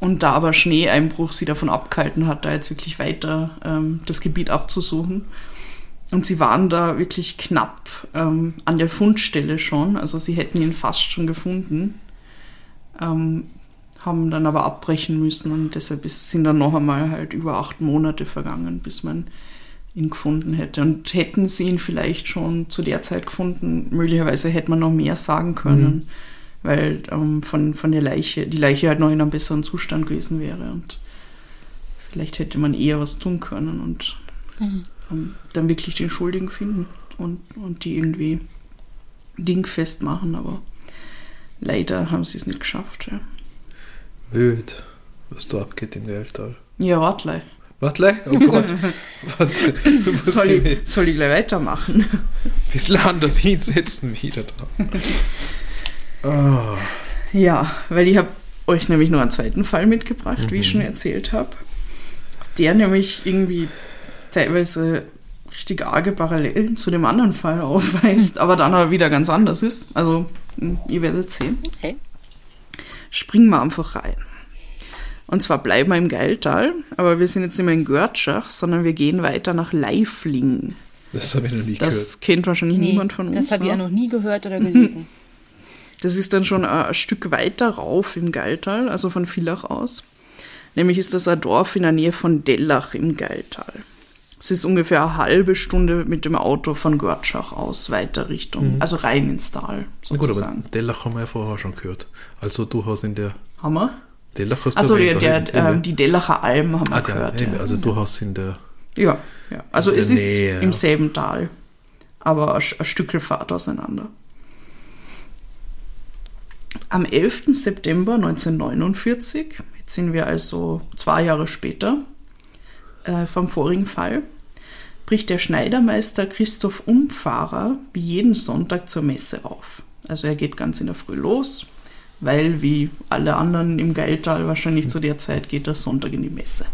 und da aber Schneeeinbruch sie davon abgehalten hat, da jetzt wirklich weiter ähm, das Gebiet abzusuchen. Und sie waren da wirklich knapp ähm, an der Fundstelle schon. Also sie hätten ihn fast schon gefunden. Ähm, haben dann aber abbrechen müssen und deshalb ist, sind dann noch einmal halt über acht Monate vergangen, bis man ihn gefunden hätte. Und hätten sie ihn vielleicht schon zu der Zeit gefunden, möglicherweise hätte man noch mehr sagen können, weil ähm, von, von der Leiche, die Leiche halt noch in einem besseren Zustand gewesen wäre und vielleicht hätte man eher was tun können und Mhm. ähm, dann wirklich den Schuldigen finden und, und die irgendwie dingfest machen, aber leider haben sie es nicht geschafft. Ja, Wild, was da abgeht im Geldtal. ja warte, Warte, gleich? oh Gott. Warte, soll ich, soll ich gleich weitermachen? Das Land, das hinsetzen wieder da. Ah, Ja, weil ich habe euch nämlich noch einen zweiten Fall mitgebracht, wie ich Mhm. schon erzählt habe. Der nämlich irgendwie teilweise richtig arge Parallelen zu dem anderen Fall aufweist, aber dann aber wieder ganz anders ist. Also, hm, ihr werdet sehen. Okay. Springen wir einfach rein. Und zwar bleiben wir im Geiltal, aber wir sind jetzt nicht mehr in Görtschach, sondern wir gehen weiter nach Leifling. das habe ich noch nicht Das kennt wahrscheinlich Nee, niemand von uns. das habe ich ne? ja noch nie gehört oder gelesen. Das ist dann schon ein, Stück weiter rauf im Geiltal, also von Villach aus. Nämlich ist das ein Dorf in der Nähe von Dellach im Geiltal. Es ist ungefähr eine halbe Stunde mit dem Auto von Görtschach aus weiter Richtung, also rein ins Tal Na gut, aber sozusagen. Dellach haben wir ja vorher schon gehört. Also du hast in der Hammer. Dellach hast Also du der, erwähnt, der, ähm, die Dellacher Alm haben wir ah, der, gehört. ja. Also du hast in der Ja, ja. Also es ist Nähe, ja. im selben Tal, aber ein, ein Stückel Fahrt auseinander. Am 11. September 1949, jetzt sind wir also zwei Jahre später äh, vom vorigen Fall, bricht der Schneidermeister Christoph Umfahrer wie jeden Sonntag zur Messe auf. Also er geht ganz in der Früh los, weil wie alle anderen im Geiltal wahrscheinlich zu der Zeit geht er Sonntag in die Messe.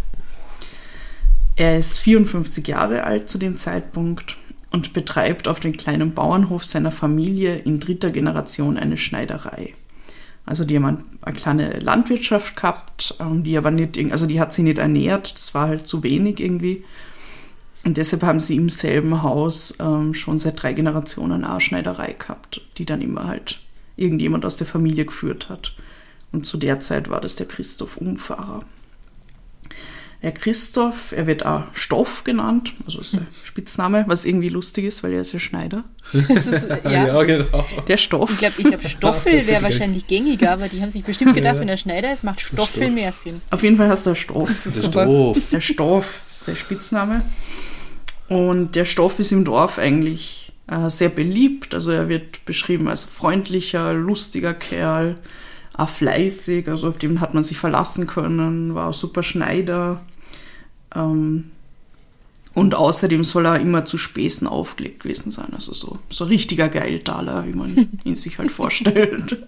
Er ist 54 Jahre alt zu dem Zeitpunkt und betreibt auf dem kleinen Bauernhof seiner Familie in dritter Generation eine Schneiderei. Also die haben ein- eine kleine Landwirtschaft gehabt, ähm, die aber nicht, also die hat sie nicht ernährt, das war halt zu wenig irgendwie. Und deshalb haben sie im selben Haus ähm, schon seit drei Generationen eine Schneiderei gehabt, die dann immer halt irgendjemand aus der Familie geführt hat. Und zu der Zeit war das der Christoph Umfahrer. Der Christoph, er wird auch Stoff genannt, also ist ein Spitzname, was irgendwie lustig ist, weil er ist ja Schneider. Ist, äh, ja. genau. Der Stoff. Ich glaube, ich glaub, Stoffel wäre ich wahrscheinlich gängiger, aber die haben sich bestimmt gedacht, Ja. wenn er Schneider ist, macht Stoffel Stoff. mehr Sinn. Auf jeden Fall heißt er Stoff. Das ist Das ist super. doof. Der Stoff ist der Spitzname. Und der Stoff ist im Dorf eigentlich äh, sehr beliebt. Also er wird beschrieben als freundlicher, lustiger Kerl, auch fleißig, also auf den hat man sich verlassen können, war auch super Schneider. Ähm, und außerdem soll er immer zu Späßen aufgelegt gewesen sein. Also so, so richtiger Geiltaler, wie man ihn sich halt vorstellt.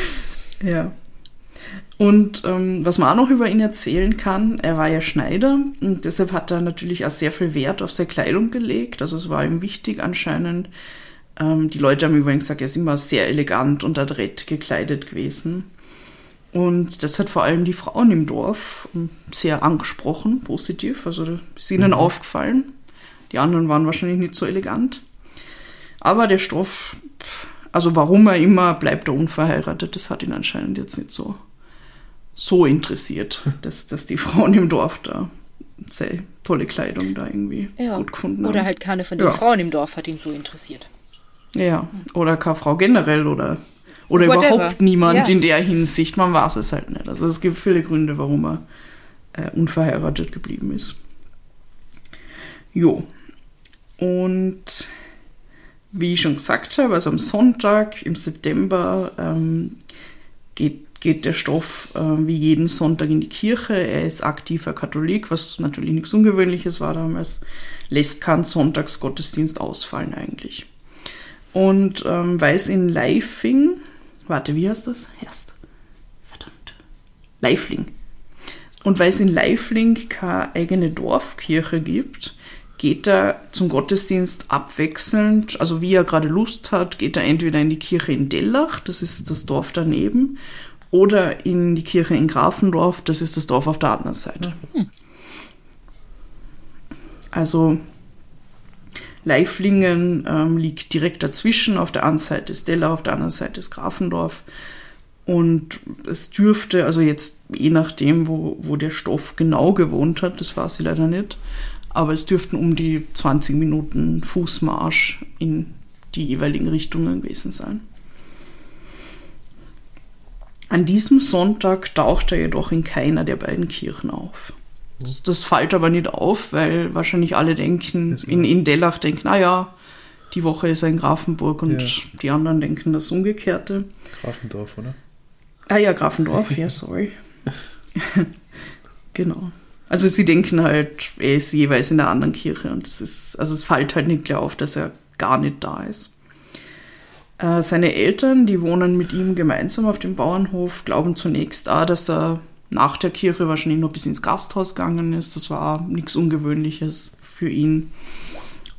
ja. Und ähm, was man auch noch über ihn erzählen kann, er war ja Schneider und deshalb hat er natürlich auch sehr viel Wert auf seine Kleidung gelegt. Also es war ihm wichtig anscheinend. Ähm, die Leute haben übrigens gesagt, er ist immer sehr elegant und adrett gekleidet gewesen. Und das hat vor allem die Frauen im Dorf ähm, sehr angesprochen, positiv. Also das ist ihnen mhm. aufgefallen. Die anderen waren wahrscheinlich nicht so elegant. Aber der Stoff, also warum er immer bleibt er unverheiratet, das hat ihn anscheinend jetzt nicht so so interessiert, dass, dass die Frauen im Dorf da sehr tolle Kleidung da irgendwie ja. gut gefunden haben. Oder halt keine von den ja. Frauen im Dorf hat ihn so interessiert. Ja, oder keine Frau generell oder, oder überhaupt niemand ja. in der Hinsicht. Man weiß es halt nicht. Also es gibt viele Gründe, warum er äh, unverheiratet geblieben ist. Jo. Und wie ich schon gesagt habe, also am Sonntag im September ähm, geht geht der Stoff äh, wie jeden Sonntag in die Kirche. Er ist aktiver Katholik, was natürlich nichts Ungewöhnliches war damals. Lässt keinen Sonntagsgottesdienst ausfallen eigentlich. Und ähm, weil es in Leifing, warte, wie heißt das? Erst. Verdammt. Leifling. Und weil es in Leifling keine eigene Dorfkirche gibt, geht er zum Gottesdienst abwechselnd, also wie er gerade Lust hat, geht er entweder in die Kirche in Dellach, das ist das Dorf daneben, oder in die Kirche in Grafendorf, das ist das Dorf auf der anderen Seite. Hm. Also Leiflingen ähm, liegt direkt dazwischen. Auf der einen Seite ist Della, auf der anderen Seite ist Grafendorf. Und es dürfte, also jetzt je nachdem, wo, wo der Stoff genau gewohnt hat, das weiß ich leider nicht, aber es dürften um die 20 Minuten Fußmarsch in die jeweiligen Richtungen gewesen sein. An diesem Sonntag taucht er jedoch in keiner der beiden Kirchen auf. Das, das fällt aber nicht auf, weil wahrscheinlich alle denken, in, in Dellach denken, naja, die Woche ist er in Grafenburg und ja. die anderen denken das Umgekehrte. Grafendorf, oder? Ah ja, Grafendorf, ja, sorry. genau. Also sie denken halt, er ist jeweils in der anderen Kirche und es ist, also es fällt halt nicht klar auf, dass er gar nicht da ist. Äh, seine Eltern, die wohnen mit ihm gemeinsam auf dem Bauernhof, glauben zunächst auch, dass er nach der Kirche wahrscheinlich noch bis ins Gasthaus gegangen ist. Das war nichts Ungewöhnliches für ihn.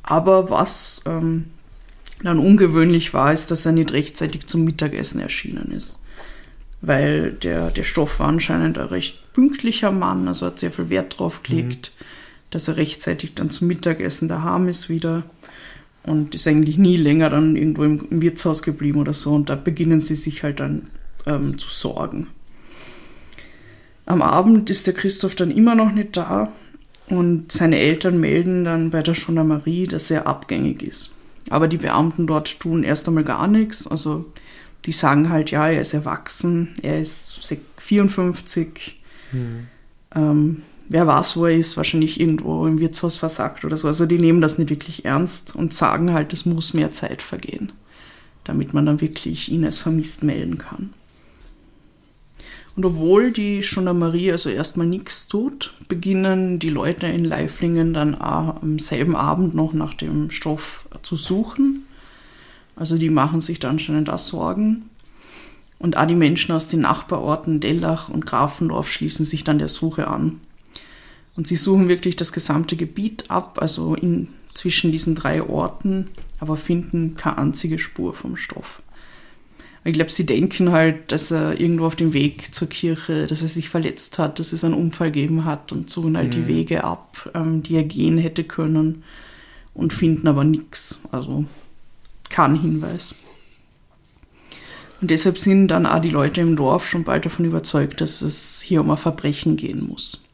Aber was ähm, dann ungewöhnlich war, ist, dass er nicht rechtzeitig zum Mittagessen erschienen ist. Weil der, der Stoff war anscheinend ein recht pünktlicher Mann, also hat sehr viel Wert drauf gelegt, mhm. dass er rechtzeitig dann zum Mittagessen daheim ist wieder und ist eigentlich nie länger dann irgendwo im, im Wirtshaus geblieben oder so. Und da beginnen sie sich halt dann ähm, zu sorgen. Am Abend ist der Christoph dann immer noch nicht da und seine Eltern melden dann bei der Gendarmerie, dass er abgängig ist. Aber die Beamten dort tun erst einmal gar nichts. Also die sagen halt, ja, er ist erwachsen, er ist 54. Hm. Ähm, wer weiß, wo er ist, wahrscheinlich irgendwo im Wirtshaus versagt oder so. Also die nehmen das nicht wirklich ernst und sagen halt, es muss mehr Zeit vergehen, damit man dann wirklich ihn als vermisst melden kann. Und obwohl die Gendarmerie also erstmal nichts tut, beginnen die Leute in Leiflingen dann auch am selben Abend noch nach dem Stoff zu suchen. Also die machen sich dann anscheinend auch Sorgen. Und auch die Menschen aus den Nachbarorten Dellach und Grafendorf schließen sich dann der Suche an. Und sie suchen wirklich das gesamte Gebiet ab, also in, zwischen diesen drei Orten, aber finden keine einzige Spur vom Stoff. Ich glaube, sie denken halt, dass er irgendwo auf dem Weg zur Kirche, dass er sich verletzt hat, dass es einen Unfall gegeben hat und suchen halt mhm. die Wege ab, ähm, die er gehen hätte können und finden aber nichts. Also kein Hinweis. Und deshalb sind dann auch die Leute im Dorf schon bald davon überzeugt, dass es hier um ein Verbrechen gehen muss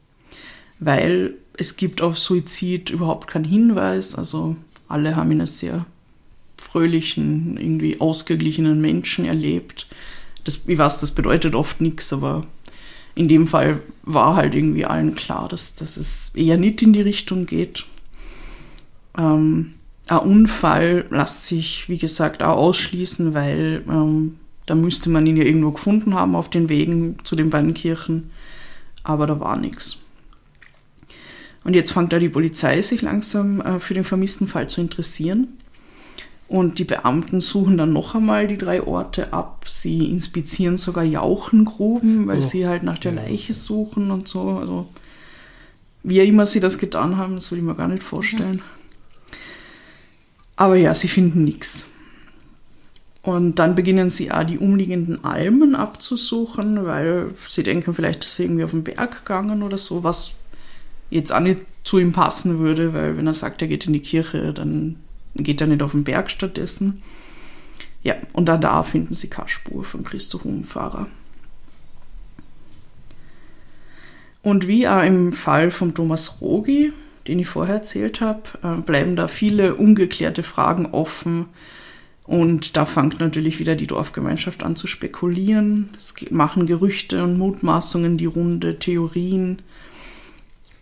weil es gibt auf Suizid überhaupt keinen Hinweis. Also alle haben ihn als sehr fröhlichen, irgendwie ausgeglichenen Menschen erlebt. Das, ich weiß, das bedeutet oft nichts, aber in dem Fall war halt irgendwie allen klar, dass, dass es eher nicht in die Richtung geht. Ähm, ein Unfall lässt sich, wie gesagt, auch ausschließen, weil ähm, da müsste man ihn ja irgendwo gefunden haben auf den Wegen zu den beiden Kirchen. Aber da war nichts. Und jetzt fängt da die Polizei sich langsam äh, für den vermissten Fall zu interessieren. Und die Beamten suchen dann noch einmal die drei Orte ab. Sie inspizieren sogar Jauchengruben, weil Oh. sie halt nach der Leiche suchen und so. Also, wie immer sie das getan haben, das will ich mir gar nicht vorstellen. Aber ja, sie finden nichts. Und dann beginnen sie auch die umliegenden Almen abzusuchen, weil sie denken, vielleicht ist er irgendwie auf den Berg gegangen oder so, was jetzt auch nicht zu ihm passen würde, weil wenn er sagt, er geht in die Kirche, dann geht er nicht auf den Berg stattdessen. Ja, und dann da finden sie keine Spur von Christoph Umfahrer. Und wie auch im Fall von Thomas Rogi, den ich vorher erzählt habe, äh, bleiben da viele ungeklärte Fragen offen. Und da fängt natürlich wieder die Dorfgemeinschaft an zu spekulieren. Es machen Gerüchte und Mutmaßungen die Runde, Theorien.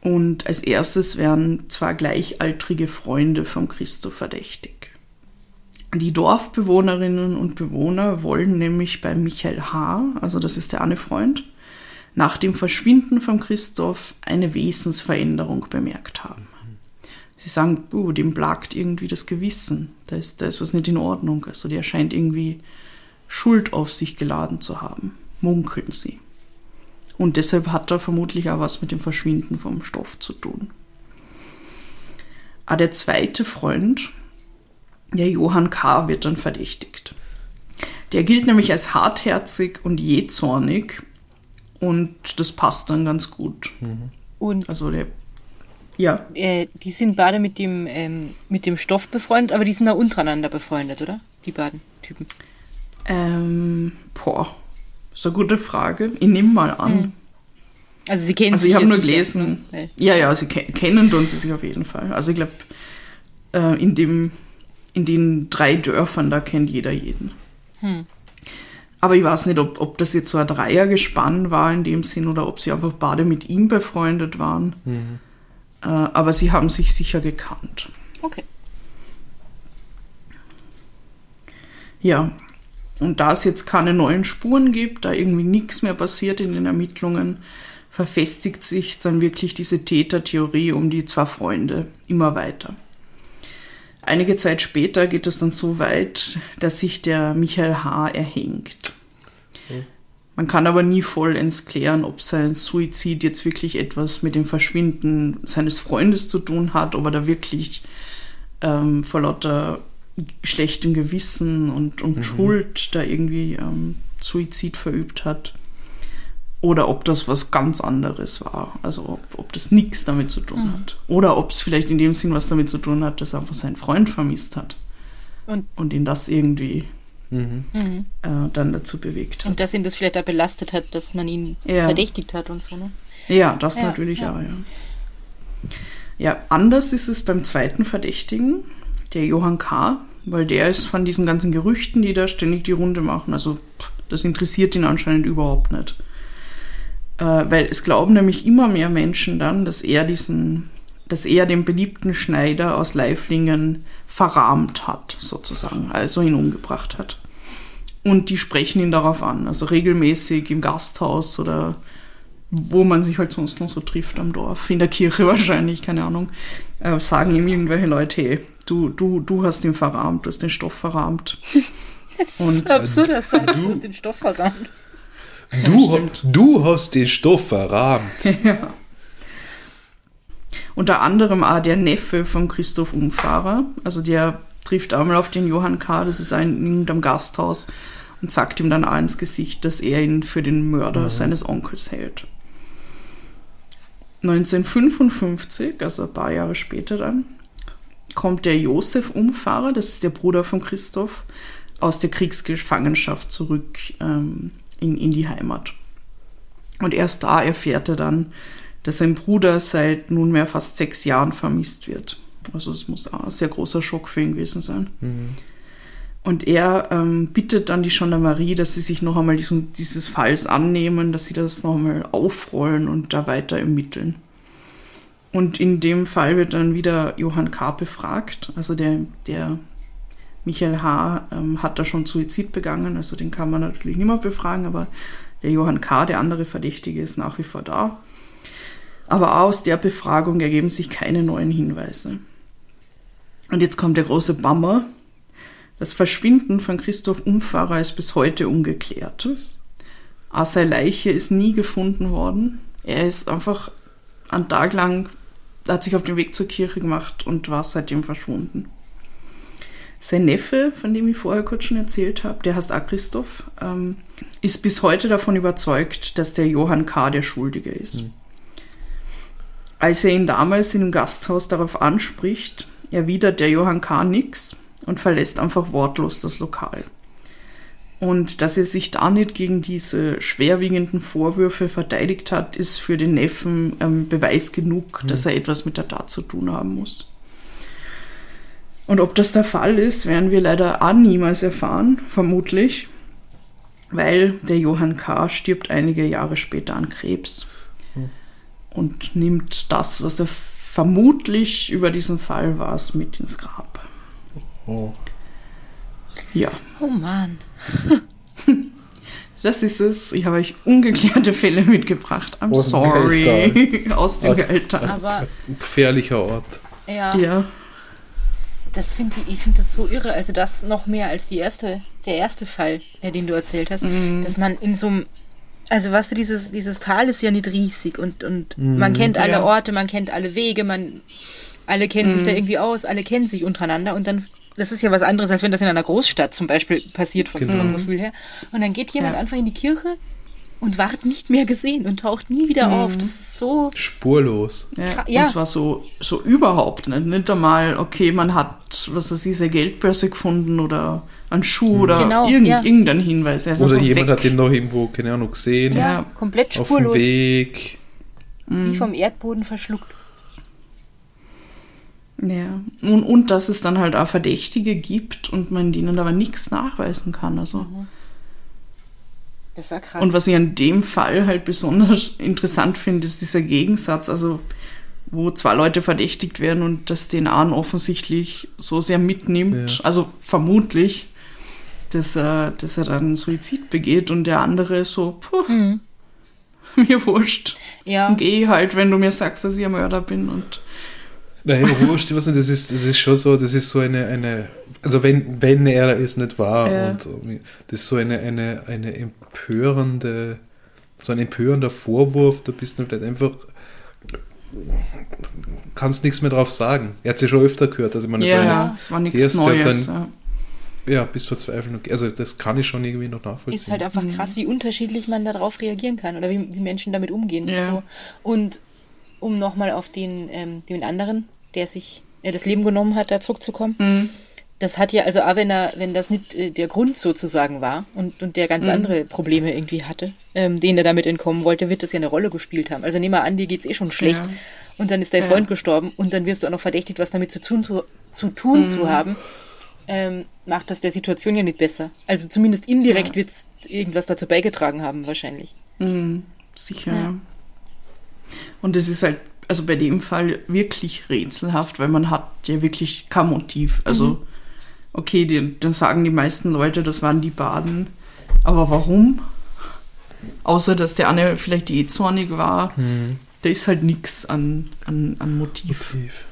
Und als erstes werden zwei gleichaltrige Freunde vom Christoph verdächtig. Die Dorfbewohnerinnen und Bewohner wollen nämlich bei Michael H., also das ist der eine Freund, nach dem Verschwinden von Christoph eine Wesensveränderung bemerkt haben. Sie sagen, uh, dem plagt irgendwie das Gewissen, da ist, da ist was nicht in Ordnung. Also der scheint irgendwie Schuld auf sich geladen zu haben, munkeln sie. Und deshalb hat er vermutlich auch was mit dem Verschwinden vom Stoff zu tun. Ah, der zweite Freund, der Johann K., wird dann verdächtigt. Der gilt nämlich als hartherzig und jähzornig und das passt dann ganz gut. Und Also der, ja, äh, die sind beide mit dem, ähm, mit dem Stoff befreundet, aber die sind auch untereinander befreundet, oder? Die beiden Typen. ähm, boah, ist eine gute Frage. Ich nehme mal an. Also sie kennen Also sich ich habe nur gelesen, ne? ja, ja, sie ke kennen tun sie sich auf jeden Fall. Also ich glaube, äh, in, dem, in den drei Dörfern, da kennt jeder jeden. Hm. Aber ich weiß nicht, ob, ob das jetzt so ein Dreiergespann war in dem Sinn oder ob sie einfach beide mit ihm befreundet waren. Äh, aber sie haben sich sicher gekannt. Okay. Ja, und da es jetzt keine neuen Spuren gibt, da irgendwie nichts mehr passiert in den Ermittlungen, verfestigt sich dann wirklich diese Tätertheorie um die zwei Freunde immer weiter. Einige Zeit später geht es dann so weit, dass sich der Michael H. erhängt. Man kann aber nie vollends klären, ob sein Suizid jetzt wirklich etwas mit dem Verschwinden seines Freundes zu tun hat, ob er da wirklich ähm, vor lauter schlechtem Gewissen und, und Schuld da irgendwie ähm, Suizid verübt hat. Oder ob das was ganz anderes war. Also ob, ob das nichts damit zu tun hat. Oder ob es vielleicht in dem Sinn was damit zu tun hat, dass er einfach seinen Freund vermisst hat. Und- und ihn das irgendwie Mhm. Mhm. äh, dann dazu bewegt hat. Und dass ihn das vielleicht auch belastet hat, dass man ihn Ja. verdächtigt hat und so, ne? Ja, das Ja, natürlich ja. auch, ja. Ja, anders ist es beim zweiten Verdächtigen, der Johann K., weil der ist von diesen ganzen Gerüchten, die da ständig die Runde machen, also das interessiert ihn anscheinend überhaupt nicht. Äh, weil es glauben nämlich immer mehr Menschen dann, dass er diesen, dass er den beliebten Schneider aus Leiflingen verrahmt hat, sozusagen, also ihn umgebracht hat. Und die sprechen ihn darauf an, also regelmäßig im Gasthaus oder wo man sich halt sonst noch so trifft am Dorf, in der Kirche wahrscheinlich, keine Ahnung, äh, sagen ihm irgendwelche Leute, hey, du, du, du hast ihn verrahmt, du hast den Stoff verrahmt. Das Und- ist absurd, dass du Du- hast den Stoff verrannt. Du, du hast den Stoff verrahmt. ja. Unter anderem auch der Neffe von Christoph Umfahrer, also der trifft einmal auf den Johann K., das ist ein in irgendeinem Gasthaus, und sagt ihm dann auch ins Gesicht, dass er ihn für den Mörder seines Onkels hält. 1955, also ein paar Jahre später dann, kommt der Josef Umfahrer, das ist der Bruder von Christoph, aus der Kriegsgefangenschaft zurück ähm, in, in die Heimat. Und erst da erfährt er dann, dass sein Bruder seit nunmehr fast sechs Jahren vermisst wird. Also es muss auch ein sehr großer Schock für ihn gewesen sein. Und er ähm, bittet dann die Gendarmerie, dass sie sich noch einmal diesen, dieses Falls annehmen, dass sie das noch einmal aufrollen und da weiter ermitteln. Und in dem Fall wird dann wieder Johann K. befragt. Also der, der Michael H. Ähm, hat da schon Suizid begangen, also den kann man natürlich nicht mehr befragen, aber der Johann K., der andere Verdächtige, ist nach wie vor da. Aber aus der Befragung ergeben sich keine neuen Hinweise. Und jetzt kommt der große Bummer. Das Verschwinden von Christoph Umfahrer ist bis heute ungeklärt. Seine Leiche ist nie gefunden worden. Er ist einfach einen Tag lang, hat sich auf den Weg zur Kirche gemacht und war seitdem verschwunden. Sein Neffe, von dem ich vorher kurz schon erzählt habe, der heißt auch Christoph, ähm, ist bis heute davon überzeugt, dass der Johann K. der Schuldige ist. Mhm. Als er ihn damals in dem Gasthaus darauf anspricht, erwidert der Johann K. nix und verlässt einfach wortlos das Lokal. Und dass er sich da nicht gegen diese schwerwiegenden Vorwürfe verteidigt hat, ist für den Neffen ähm, Beweis genug, dass er etwas mit der Tat zu tun haben muss. Und ob das der Fall ist, werden wir leider auch niemals erfahren, vermutlich, weil der Johann K. stirbt einige Jahre später an Krebs und nimmt das, was er vermutlich über diesen Fall war, mit ins Grab. Oh. Ja, Oh Mann. das ist es. Ich habe euch ungeklärte Fälle mitgebracht. I'm Aus dem sorry. Aus dem. Geldtal. Aber Ein gefährlicher Ort. ja, Ja. das finde ich, ich finde das so irre. Also das noch mehr als die erste, der erste Fall, den du erzählt hast, dass man in so einem also weißt du, dieses, dieses Tal ist ja nicht riesig und, und man kennt alle Ja. Orte, man kennt alle Wege, man alle kennen sich da irgendwie aus, alle kennen sich untereinander und dann das ist ja was anderes, als wenn das in einer Großstadt zum Beispiel passiert vom, vom Gefühl her. Und dann geht jemand Ja. einfach in die Kirche und wird nicht mehr gesehen und taucht nie wieder auf. Das ist so Spurlos. Ja. Und zwar so, so überhaupt nicht. Nicht einmal, okay, man hat, was weiß ich, seine Geldbörse gefunden oder einen Schuh oder Genau, irgend, ja. irgendeinen Hinweis. Er ist Oder jemand weg. hat den noch irgendwo, keine Ahnung, gesehen. ja, komplett Auf dem spurlos, Weg. wie vom Erdboden verschluckt. Ja. Und, und dass es dann halt auch Verdächtige gibt und man denen aber nichts nachweisen kann. Also. Das ist ja krass. Und was ich an dem Fall halt besonders interessant finde, ist dieser Gegensatz, also wo zwei Leute verdächtigt werden und das den einen offensichtlich so sehr mitnimmt, Ja. also vermutlich, dass er, dass er dann Suizid begeht und der andere so, puh, mir wurscht. ja, Geh halt, wenn du mir sagst, dass ich ein Mörder bin und Nein, wurscht, nicht, das ist, das ist schon so, das ist so eine, eine also wenn, wenn er es nicht war, Ja. und das ist so eine, eine, eine empörende, so ein empörender Vorwurf, da bist du vielleicht einfach, kannst nichts mehr drauf sagen. Er hat es ja schon öfter gehört, also ich meine, das ja, war ja, es war nichts Neues. dann- ja. ja, bis verzweifeln, okay. also das kann ich schon irgendwie noch nachvollziehen. ist halt einfach krass, wie unterschiedlich man darauf reagieren kann oder wie, wie Menschen damit umgehen. Ja. So. Und um nochmal auf den, ähm, den anderen, der sich äh, das Leben genommen hat, da zurückzukommen. Mhm. Das hat ja, also auch wenn er, wenn das nicht äh, der Grund sozusagen war und, und der ganz Mhm. andere Probleme irgendwie hatte, ähm, denen er damit entkommen wollte, wird das ja eine Rolle gespielt haben. Also nehmen wir an, dir geht's eh schon schlecht Ja. und dann ist dein Ja. Freund gestorben und dann wirst du auch noch verdächtigt, was damit zu tun zu, zu, tun Mhm. zu haben, ähm, macht das der Situation ja nicht besser. Also zumindest indirekt Ja. wird's irgendwas dazu beigetragen haben, wahrscheinlich. Mhm, sicher, ja. Und es ist halt, also bei dem Fall wirklich rätselhaft, weil man hat ja wirklich kein Motiv. Also, okay, die, dann sagen die meisten Leute, das waren die Baden. Aber warum? Außer, dass der eine vielleicht eh zornig war. Da ist halt nichts an, an, an Motiv, Motiv.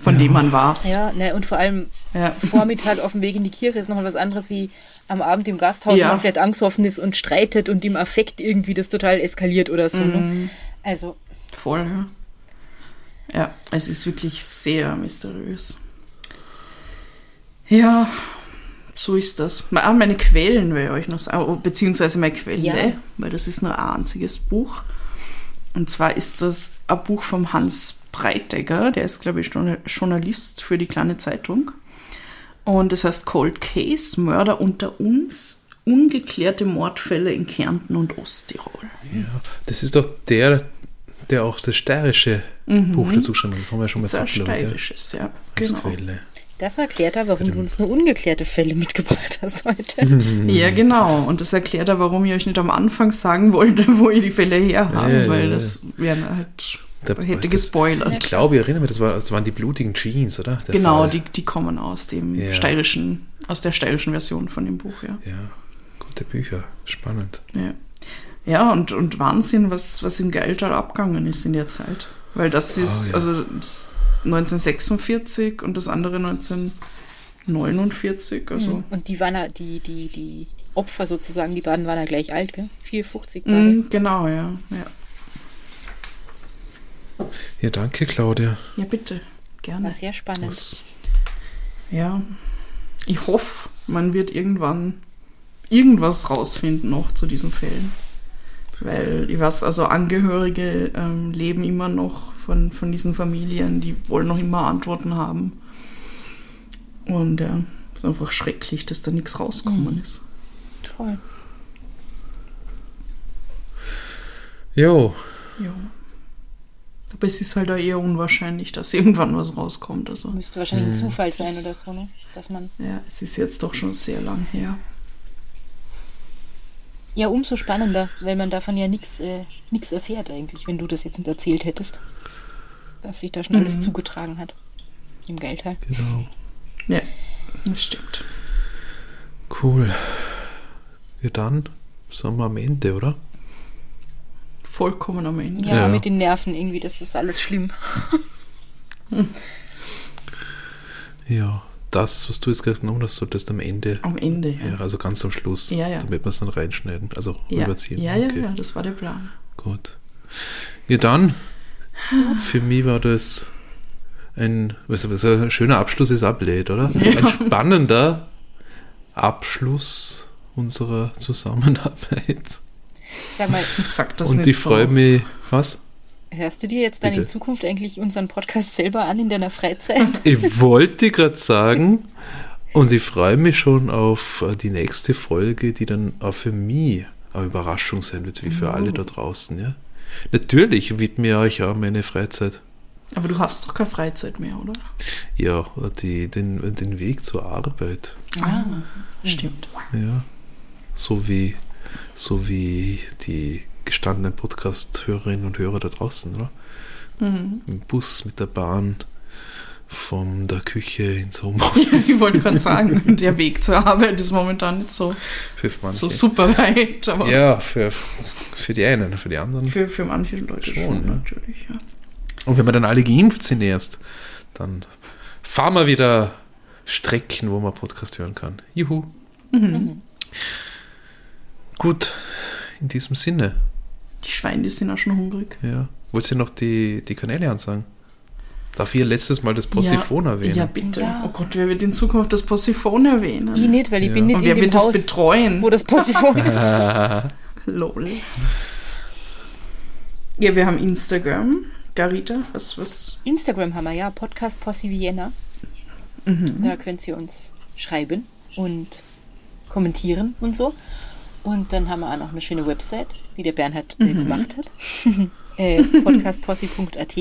von Ja. dem man weiß. Ja, ne, und vor allem Ja. Vormittag auf dem Weg in die Kirche ist nochmal was anderes wie am Abend im Gasthaus, Ja. wo man vielleicht angstoffen ist und streitet und im Affekt irgendwie das total eskaliert oder so. Ne? Also, Voll, ja. Ja, es ist wirklich sehr mysteriös. Ja, so ist das. Ah, Meine Quellen will ich euch noch sagen, oh, beziehungsweise meine Quelle, Ja. weil das ist nur ein einziges Buch. Und zwar ist das ein Buch vom Hans Breitegger, der ist, glaube ich, Journa- Journalist für die kleine Zeitung. Und das heißt Cold Case, Mörder unter uns, ungeklärte Mordfälle in Kärnten und Osttirol. Ja, das ist doch der, der auch das steirische Buch dazu schon hat. Das haben wir schon mal gesagt, ja, steirisches, ja. als Genau. Quelle. das erklärt er, warum du uns nur ungeklärte Fälle mitgebracht hast heute. Ja, genau. Und das erklärt auch, warum ich euch nicht am Anfang sagen wollte, wo ihr die Fälle her habt, Ja, ja, weil ja. das wäre halt, Da- hätte das- gespoilert. Ich glaube, ich erinnere mich, das, war, das waren die blutigen Jeans, oder? Der genau, Fall. die, die kommen aus dem Ja. steirischen, aus der steirischen Version von dem Buch, ja. Ja, gute Bücher. Spannend. Ja, ja und, und Wahnsinn, was, was im Geldtal abgegangen ist in der Zeit. Weil das ist, ja. also das 1946 und das andere 19 49, also. Und die waren ja, die, die, die Opfer sozusagen, die beiden waren ja gleich alt, gell? 54 beide. Mm, genau, ja. ja. Ja, danke, Claudia. Ja, bitte. Gerne. War sehr spannend. Das, Ja. Ich hoffe, man wird irgendwann irgendwas rausfinden noch zu diesen Fällen. Weil ich weiß, also Angehörige ähm, leben immer noch von, von diesen Familien, die wollen noch immer Antworten haben. Und ja, es ist einfach schrecklich, dass da nichts rausgekommen ist. Voll. jo, Ja. Aber es ist halt auch eher unwahrscheinlich, dass irgendwann was rauskommt. Also Müsste wahrscheinlich ein Hm. Zufall sein oder so, ne? Dass man. ja, es ist jetzt doch schon sehr lang her. Ja, umso spannender, weil man davon ja nichts äh, nix erfährt eigentlich, wenn du das jetzt nicht erzählt hättest. Dass sich da schon alles Mhm. zugetragen hat. Im Geldteil. genau. Ja, das stimmt. Cool. Ja, dann sind wir am Ende, oder? Vollkommen am Ende. Ja, Ja. mit den Nerven irgendwie, das ist alles schlimm. Ja, das, was du jetzt gerade genommen hast, solltest am Ende, Am Ende, ja. ja. also ganz am Schluss, Ja, ja. damit wir es dann reinschneiden, also Ja, rüberziehen. ja, ja, Okay, ja, das war der Plan. Gut. Ja, dann, für mich war das ein, was, was ein schöner Abschluss ist Ablade, oder? Ein spannender Abschluss unserer Zusammenarbeit. Sag mal, Sag das Und nicht ich so. freue mich, was? Hörst du dir jetzt dann Bitte. in Zukunft eigentlich unseren Podcast selber an in deiner Freizeit? Ich wollte gerade sagen, und ich freue mich schon auf äh, die nächste Folge, die dann auch für mich eine Überraschung sein wird, wie für alle da draußen. Ja? Natürlich widme ich euch auch meine Freizeit. Aber du hast doch keine Freizeit mehr, oder? Ja, die, den, den Weg zur Arbeit. Ah, stimmt. Ja. So wie, so wie die gestandenen Podcast-Hörerinnen und Hörer da draußen, oder? Mhm. Im Bus, mit der Bahn, von der Küche ins Homeoffice. Ich wollte gerade sagen, der Weg zur Arbeit ist momentan nicht so, so super weit, Ja, für, für die einen, für die anderen. für, für manche Leute schon, Schon, ne? natürlich. Ja. Und wenn wir dann alle geimpft sind erst, dann fahren wir wieder Strecken, wo man Podcast hören kann. Juhu. Gut, in diesem Sinne. Die Schweine die sind auch schon hungrig. Ja. Wolltest du noch die, die Kanäle ansagen? Darf ich letztes Mal das Posiphon ja, erwähnen? Ja, bitte. Ja. Oh Gott, wer wird in Zukunft das Posiphon erwähnen? Ich nicht, weil ich Ja. bin nicht Und in wer dem wird das betreuen? wo das Posiphon ist. Lol. Ja, wir haben Instagram. Garita, was, was? Instagram haben wir ja, Podcast Posse Vienna. Mhm. Da könnt ihr uns schreiben und kommentieren und so. Und dann haben wir auch noch eine schöne Website, wie der Bernhard äh, Mhm. gemacht hat. äh, podcastposse.at.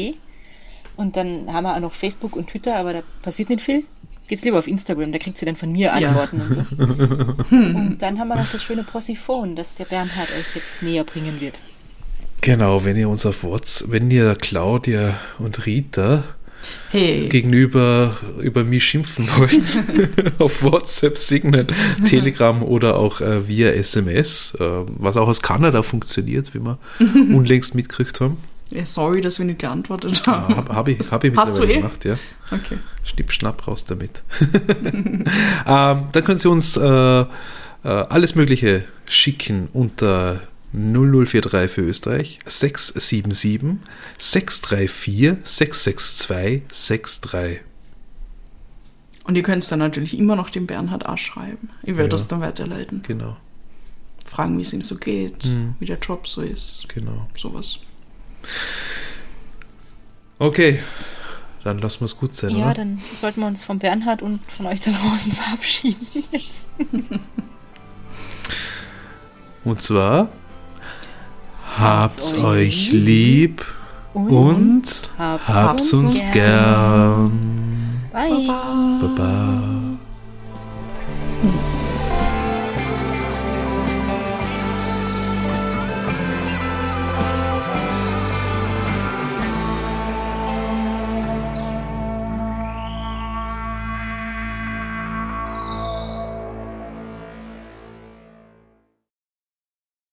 Und dann haben wir auch noch Facebook und Twitter, aber da passiert nicht viel. Geht's lieber auf Instagram, da kriegt sie dann von mir Ja. Antworten und so. und dann haben wir noch das schöne Possiphone, das der Bernhard euch jetzt näher bringen wird. Genau, wenn ihr uns auf WhatsApp, wenn ihr Claudia und Rita Hey, gegenüber über mich schimpfen wollt, auf WhatsApp, Signal, Telegram oder auch äh, via SMS, äh, was auch aus Kanada funktioniert, wie wir unlängst mitgekriegt haben. ja, sorry, dass wir nicht geantwortet Ja, haben. Habe hab ich, hab ich Hast du mittlerweile eh? gemacht, ja. Okay. Schnipp, schnapp, raus damit. ähm, dann können Sie uns äh, äh, alles Mögliche schicken unter 0043 für Österreich 677 634 662 63. Und ihr könnt es dann natürlich immer noch dem Bernhard auch schreiben. Ich werde Ja. das dann weiterleiten. Genau, Fragen, wie es ihm so geht, Mhm. wie der Job so ist, genau. sowas. Okay, dann lassen wir es gut sein, Ja, oder? dann sollten wir uns von Bernhard und von euch da draußen verabschieden jetzt. Und zwar habt's euch lieb und habt's habt's uns gern. Bye. Baba. Hm.